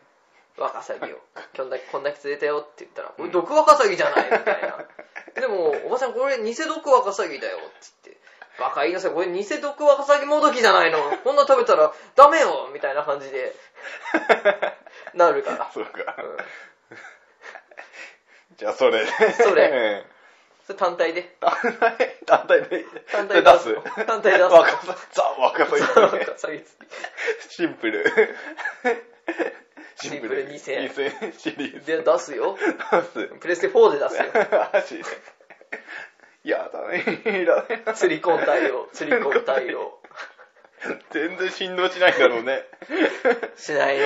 ワカサギを。こんだけ、こんだけ釣れたよって言ったら、毒ワカサギじゃないみたいな。でも、おばちゃんこれ偽毒ワカサギだよって言って。バカ言いなさい、これ偽毒ワカサギもどきじゃないの。こんな食べたらダメよみたいな感じで、なるから。そうか。うん じゃあそれ。それ。それ単体で。単体、単体で？単体出す？単体で出す若さ、ザ・若さワぎ。カサギ釣シンプル。シンプル2000 2000シリーりズ。で出すよ。出す。プレステ4で出すよ。マジで。やだね。いら。釣りコン対応、釣りコン対応。全然振動しないんだろうね。しないね。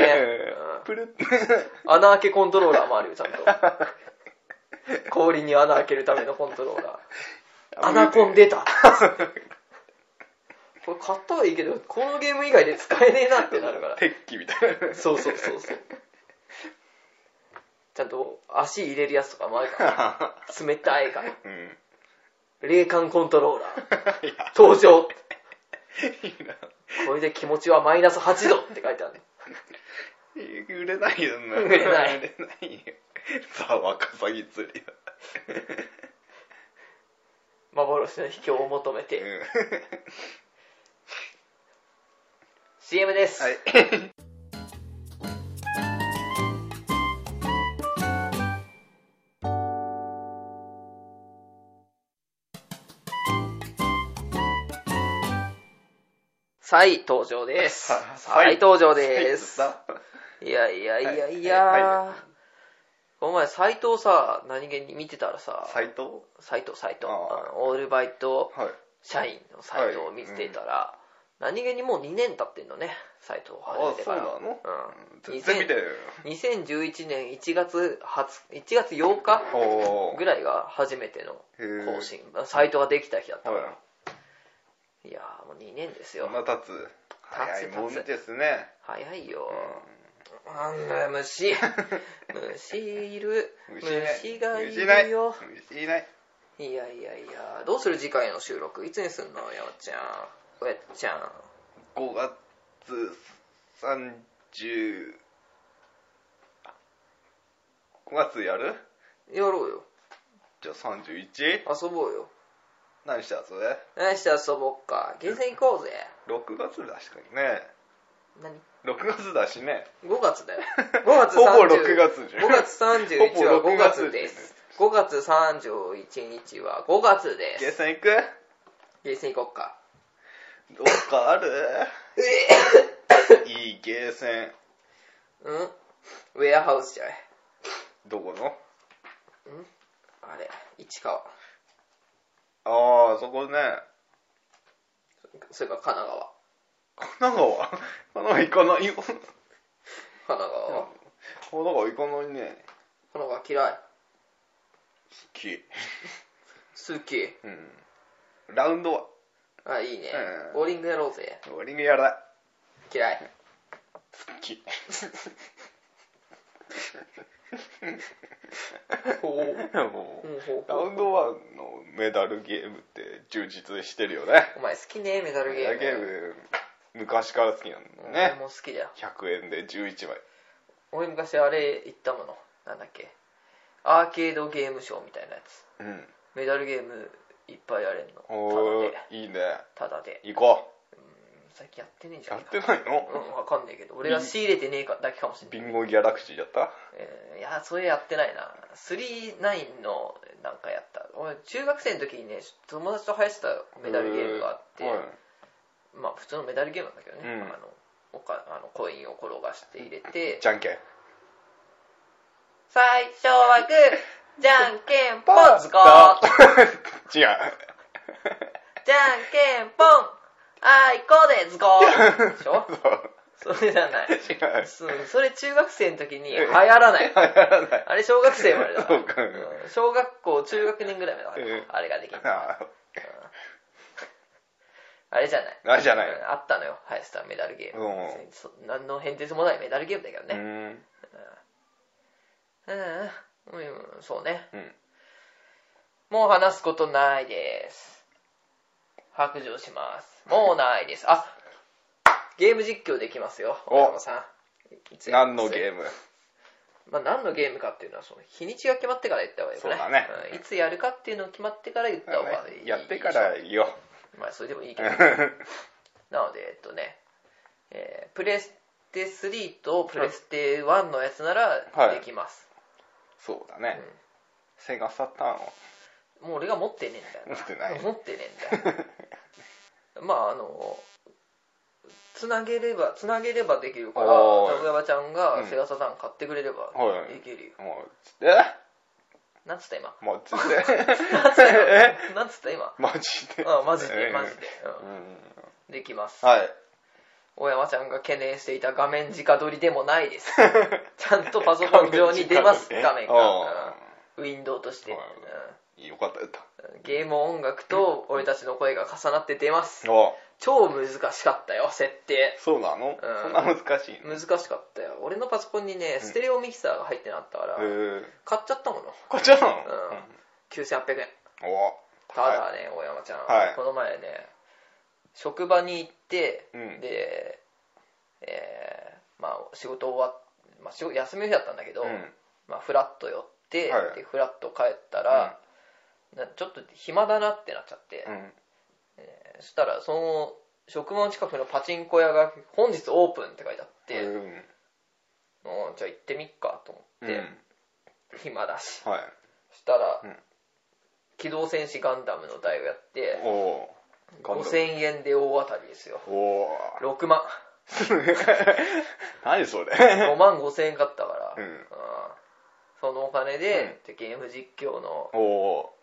うんプルッ。穴開けコントローラーもあるよ、ちゃんと。氷に穴開けるためのコントローラー。穴コン出たこれ買ったはいいけど、このゲーム以外で使えねえなってなるから。鉄器みたいな。そうそうそうそう。ちゃんと足入れるやつとかもあるから。冷たいから。うん。冷感コントローラー。登場いいな。これで気持ちはマイナス8度って書いてあるね。売れないよな。売れない売れないよ。ザ・ワカサギ釣りだ。幻の秘境を求めて。うん CM です。はい。再登場です。は 再登場です。さいやいやいやいはや、この前斎藤さ、何気に見てたらさ、斎藤斎藤斎藤、オールバイトはい。社員の斎藤を見てたら、何気にもう2年経ってんのね、斎藤始めてから。あそうなの？うん。全然見てよ。2011年1月20 1月8日ぐらいが初めての更新。サイトができた日だったから。はいやーもう2年ですよそん。な経つ。早いもんですね。早いよ。なんだよ、虫。虫いる。虫がいるよ。虫いない。いやいやいや、どうする次回の収録？いつにすんのよっちゃん。おやっちゃん。5月30 5月やる？やろうよ。じゃあ 31? 遊ぼうよ。何したそれ何して遊ぼっか？ゲーセン行こうぜ。6月だしかにね何？6月だしね ?5 月だよ。5月30ほぼ6月じゃん5月31はほぼ5 6月月です。5月31日は5月です。ゲーセン行く？ゲーセン行こっか。どっかある？いいゲーセンうん？ウェアハウスじゃい？どこの？あれ、市川。ああそこねそれから神奈川。神奈川？神奈川行かない？よ神神奈川は奈川行かないね神奈川嫌い。好き好き。うんラウンドは？あ、いいねうん。ボーリングやろうぜ。ボーリングやら嫌い。好き ほう。もうほうほうラウンドワンのメダルゲームって充実してるよねお前好きね、メダルゲーム。メダルゲーム昔から好きなんだよ俺ねも好きだよ。100円で11枚俺昔あれ行ったもの。なんだっけ。アーケードゲームショーみたいなやつ。うんメダルゲームいっぱいやれんの。おータダで。いいねタダで。行こ最近やってねえんじゃうやってないの？うん、わかんねえけど。俺が仕入れてねえかだけかもしんない。ビンゴギャラクシーやった？えーいや、それやってないな。39のなんかやった。俺、中学生の時にね、友達と入ってたメダルゲームがあって、はいまあ普通のメダルゲームなんだけどね、うん。あのおかあのコインを転がして入れて、じゃんけん。最初はグー、じゃんけんぽん、ズコー。違う。じゃんけんぽん、あいこでズコーでしょ？それじゃない。違う。そうそれ中学生の時に流行らない。流行らない。あれ小学生までだからそうかん小学校、中学年ぐらいまでだからうんあれができる。ああれじゃない？あれじゃないうんあったのよ、ハイスターメダルゲーム。うん別にそ何の変哲もないメダルゲームだけどうね。ん。うん、うん、そうね。うん。もう話すことないです。白状します。もうないです。あ、ゲーム実況できますよ、お。大山さん。何のゲーム？まあ、何のゲームかっていうのはその日にちが決まってから言った方がいいよね。そうだね。うんいつやるかっていうのを決まってから言った方がいい。やってからよ。まあそれでもいいけど。なのでえっとね、えープレステ3とプレステ1のやつならはい。できます、そうだね。セガサターンを。もう俺が持ってねえんだよ。持ってない。持ってねえんだよ まああのつなげればつなげればできるからおー名古屋ちゃんがうん。セガサターン買ってくれればはい。できるよ、もう、つってなんつった今？もう、つっなんつったて今なんつった今？マジで？あマジでうんマジで、ううん。ん。できます。はい。大山ちゃんが懸念していた画面直撮りでもないです。ちゃんとパソコン上に出ます。画面が、うん。ウィンドウとして、はいよかったよ。かっうんゲーム音楽と俺たちの声が重なって出ます。た。お超難しかったよ設定。そうなの？うん。そんな難しいの？難しかったよ。俺のパソコンにねステレオミキサーが入ってなかったから、へえ。買っちゃったもの。こっちなの？うん。9800円。お。ただね、大山ちゃん、はい。この前ね職場に行って、うん。で、えーまあ仕事終わっ、まあ、仕事休みの日だったんだけど、うん。まあ、フラッと寄って、はい。でフラッと帰ったら、なちょっと暇だなってなっちゃって、うん。そしたらその職場の近くのパチンコ屋が本日オープンって書いてあって、うん。うんじゃあ行ってみっかと思って、うん。暇だしはい。そしたら、うん機動戦士ガンダムの台をやっておお。ガンダム5000円で大当たりですよおお。6万 何それ5万5千円買ったから、うんそのお金で、でゲーム実況のおお。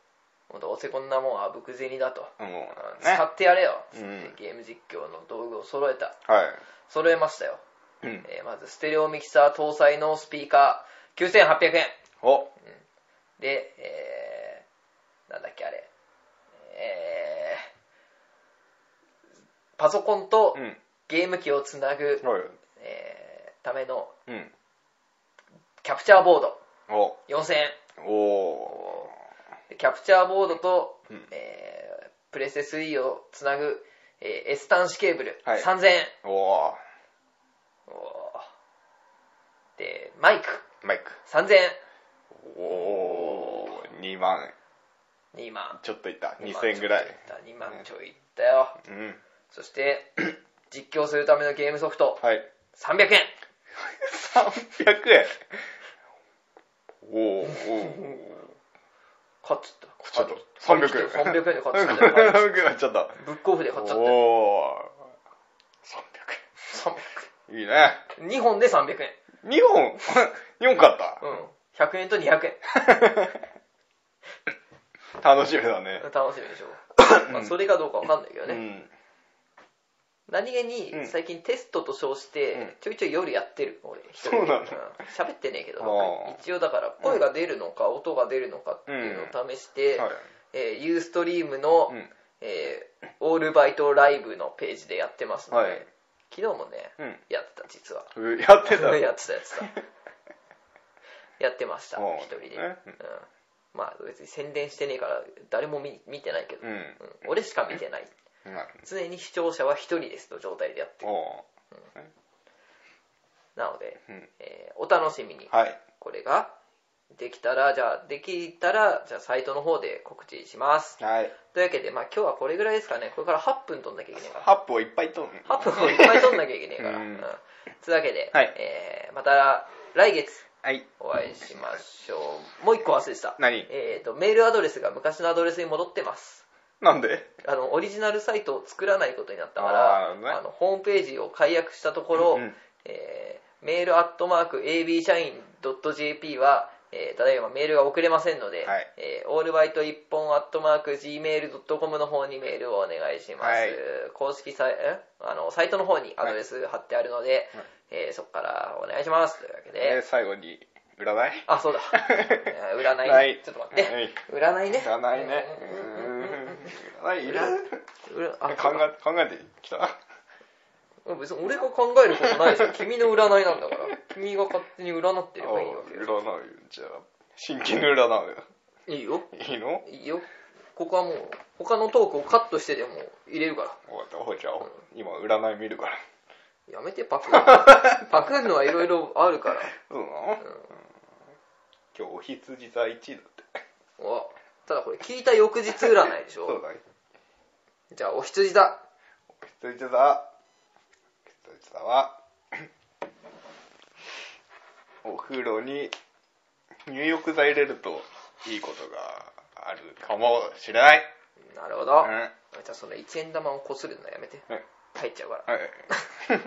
もうどうせこんなもんはぶく銭だと、もう。使ってやれよ、つってうん。ゲーム実況の道具を揃えた。はい。揃えましたよ、うん。えーまずステレオミキサー搭載のスピーカー。9800円。お。で、えー、なんだっけあれ。えー、パソコンとうん。ゲーム機をつなぐ、はい。えーためのうん。キャプチャーボード。お。4000円。おおでキャプチャーボードと、うんえープレステ3をつなぐ、えー S 端子ケーブル、はい3000円おおおーでマイクマイク。3000円おお2万。2万ちょっといった。2万2000ぐらい。2万ちょいいったようん。そして 実況するためのゲームソフトはい。300円 300円。おおお買っちゃったちょっと、300円。300円で買っちゃったよ300円買っちゃった。ブックオフで買っちゃったよおお300円。いいね。300 2本で300円2本 ?2 本買った。うん100円と200円 楽しみだね。楽しみでしょ、まあ、それかどうかわかんないけどね、うん。何気うん。に最近テストと称してうん。ちょいちょい夜やってる。俺一人で。そうなん。だ喋ってねえけど一応だから声が出るのか音が出るのかっていうのを試して、はい。えーユーストリームの、うん。えーオールバイトライブのページでやってますので、はい。昨日もねうん。やってた実は。うやってた。やってた やってた やってましたうん一人で、ねうん。まあ別に宣伝してねえから誰も見見てないけど、うん。うん。俺しか見てないなる常に視聴者は一人ですの状態でやってる。おなので、うん。えーお楽しみに。はい。これができたらじゃあできたらじゃあサイトの方で告知します。はい。というわけでまあ今日はこれぐらいですかね。これから8分取んなきゃいけないから。ハップをいっぱい取る。8分をいっぱい取んなきゃいけないから、う うん。んというわけで、はい。えーまた来月はい。お会いしましょう。もう一個忘れてた。何？えー、とメールアドレスが昔のアドレスに戻ってますなんで？あのオリジナルサイトを作らないことになったからあーねあのホームページを解約したところ、うんえーメールアットマーク AB 社員 .jp は、えーただいまメールが送れませんので、はい。えーオールバイト一本アットマーク Gmail.com の方にメールをお願いします。はい。公式サイえ？あのサイトの方にアドレス貼ってあるので、えーそこからお願いします。というわけで、で最後に占い？あ、そうだ。えー占い。ちょっと待って。はい。占いね。占いね。うーん占いいる考え考えてきた？別に俺が考えることないでしょ。君の占いなんだから。君が勝手に占ってればいいわけよ。占うじゃあ真剣に占ういいよ。いいの？いいよ。ここはもう、他のトークをカットしてでも入れるから。分かったじゃあ今占い見るからやめて、パクる。パクるのはいろいろあるから。そうなの？今日お羊座1位だっておただこれ聞いた翌日占いでしょ。そうだねじゃあ、お羊だ。お羊座お羊座はお風呂に入浴剤入れるといいことがあるかもしれないなるほど。うんじゃあ、その1円玉をこするのやめて。はい入っちゃうから。はい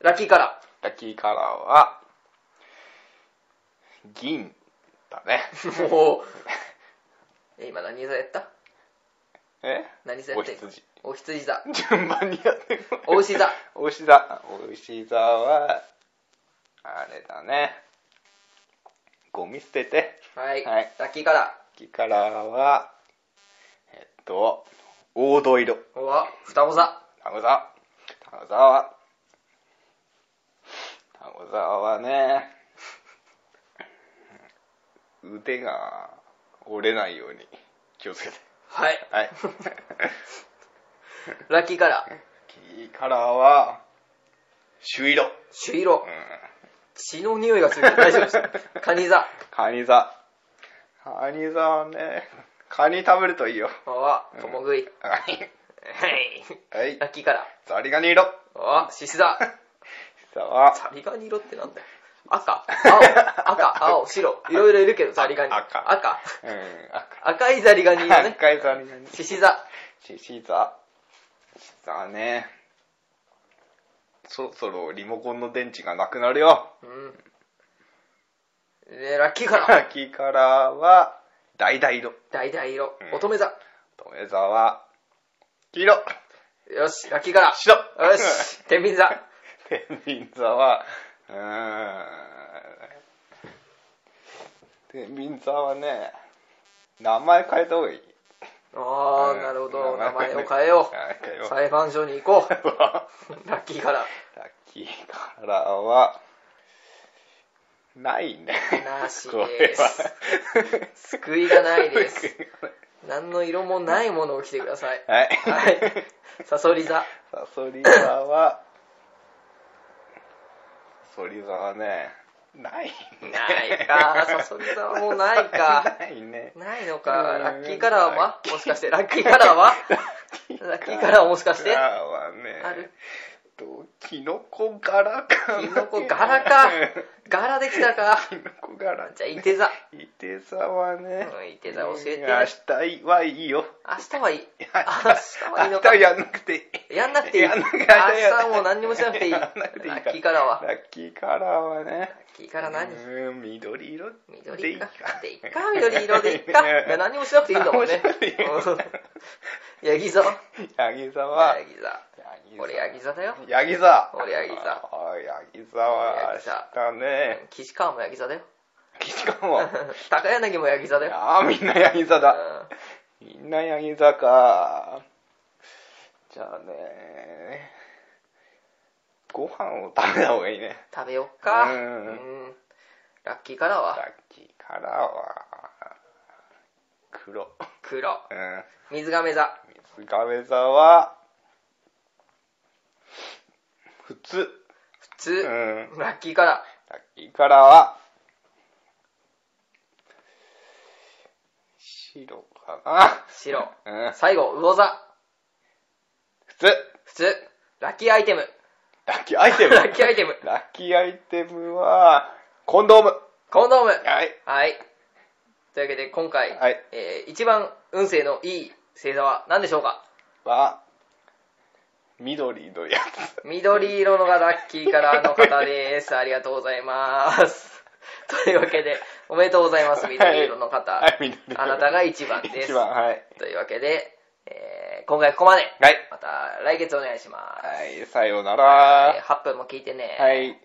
ラッキーカララッキーカラーは銀だね ー。もう、え今何座やった？え？何座やったお羊。お羊座。順番にやってる。お牛座。お牛座。お牛座はあれだね。ゴミ捨てて。はい。はい。ラッキーカララッキーカラーはえっと黄土色。ー。は、双子座。タゴ座。タゴ座はタゴ座はね腕が折れないように気をつけてはい。はい ラッキーカラー。ラッキーカラーは朱色朱色う。ん血の匂いがするけど大丈夫です。カニ座。カニ座カニ座はねカニ食べるといいよは、ともぐい。はいはい。はいラッキーカラザリガニ色ー。は、獅子座。さはザリガニ色ってなんだよ。赤、青、赤、青、白。いろいろいるけど、ザリガニ。赤赤。うん赤赤いザリガニ。赤いザリガニ獅子座。獅子座獅子座ねそろそろリモコンの電池がなくなるようん。で、ラッキーカラー。ラッキーカラーは橙色橙色うん。乙女座。乙女座は黄色よし、ラッキーカラー。白よし、天秤座。天秤座はうーん天秤座はね名前変えた方がいいあー、うんなるほど。名前をね変えよう。う裁判所に行こう。ラ ラッキーカラッキーカラーはないねー。なしですは。救いがないです。何の色もないものを着てください。はいはい。サソリ座。サソリ座はサソリ座はねないね。ないか。サソリ座はもうないか。ないね。ないのか。うんラッキーカラーは？もしかして、ラッキーカラーは？ラッキーカラー。はもしかして？カラーはねある。とキノコ柄かな。キノコ柄か柄できたか。キノコ柄じゃあ、いて座。いて座はねうんいて座教えて。明日はいいよ明日はいい。明明日はいいのか明日やんなくていいやんなくていい。明日はもう何にもしなくていい。ラやんなくていいからッキーカラーは。ラッキーカラーはねラッキーカラー何？うん緑色でいいか。でいいか緑色でいいか。何もしなくていいんだもんね。ヤギ座。ヤギ座はヤギ座。俺ヤギ座だよ。ヤギ座俺ヤギ座あヤギ座は明日ね岸川もヤギ座だよ。岸川も高柳もヤギ座だよ。ああみんなヤギ座だ。うん。みんなヤギ座か。じゃあねご飯を食べた方がいいね。食べよっか。うん。うん。ラッキーカラーラはッキーカラーは黒。黒。うん。水亀座。水亀座は普通。普通。うん。ラッキーカララッキーカラーは白かなー。白。うん最後、魚座。普通普通。ラッキーアイテム。ラッキーアイテムラッキーアイテム。ラッキーアイテムはコンドームコンドーム。はいはい。というわけで今回、はいえー一番運勢のいい星座は何でしょうか？は緑のやつ緑色のがラッキーカラーの方です。ありがとうございます。と というわけで、おめでとうございます、緑色の方。はい、緑色あなたが1番です。一番、はい。というわけで、えー、今回ここまで。はい。また来月お願いします。はい、さようなえーら。8分も聞いてね。はい。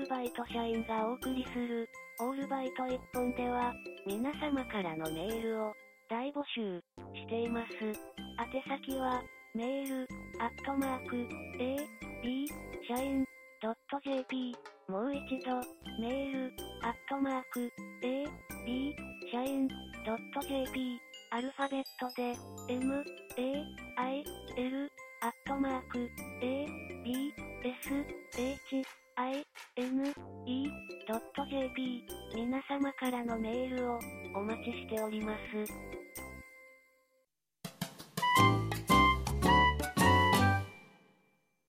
ールバイト社員がお送りする、オールバイト一本では、皆様からのメールを大募集しています。宛先は、メール、アットマーク、a, b, 社員、ドット .jp、もう一度、メール、アットマーク、a, b, 社員、ドット .jp、アルファベットで、m, a, i, l, アットマーク、a, b, s, h, i, n, e, .jp、皆様からのメールをお待ちしております。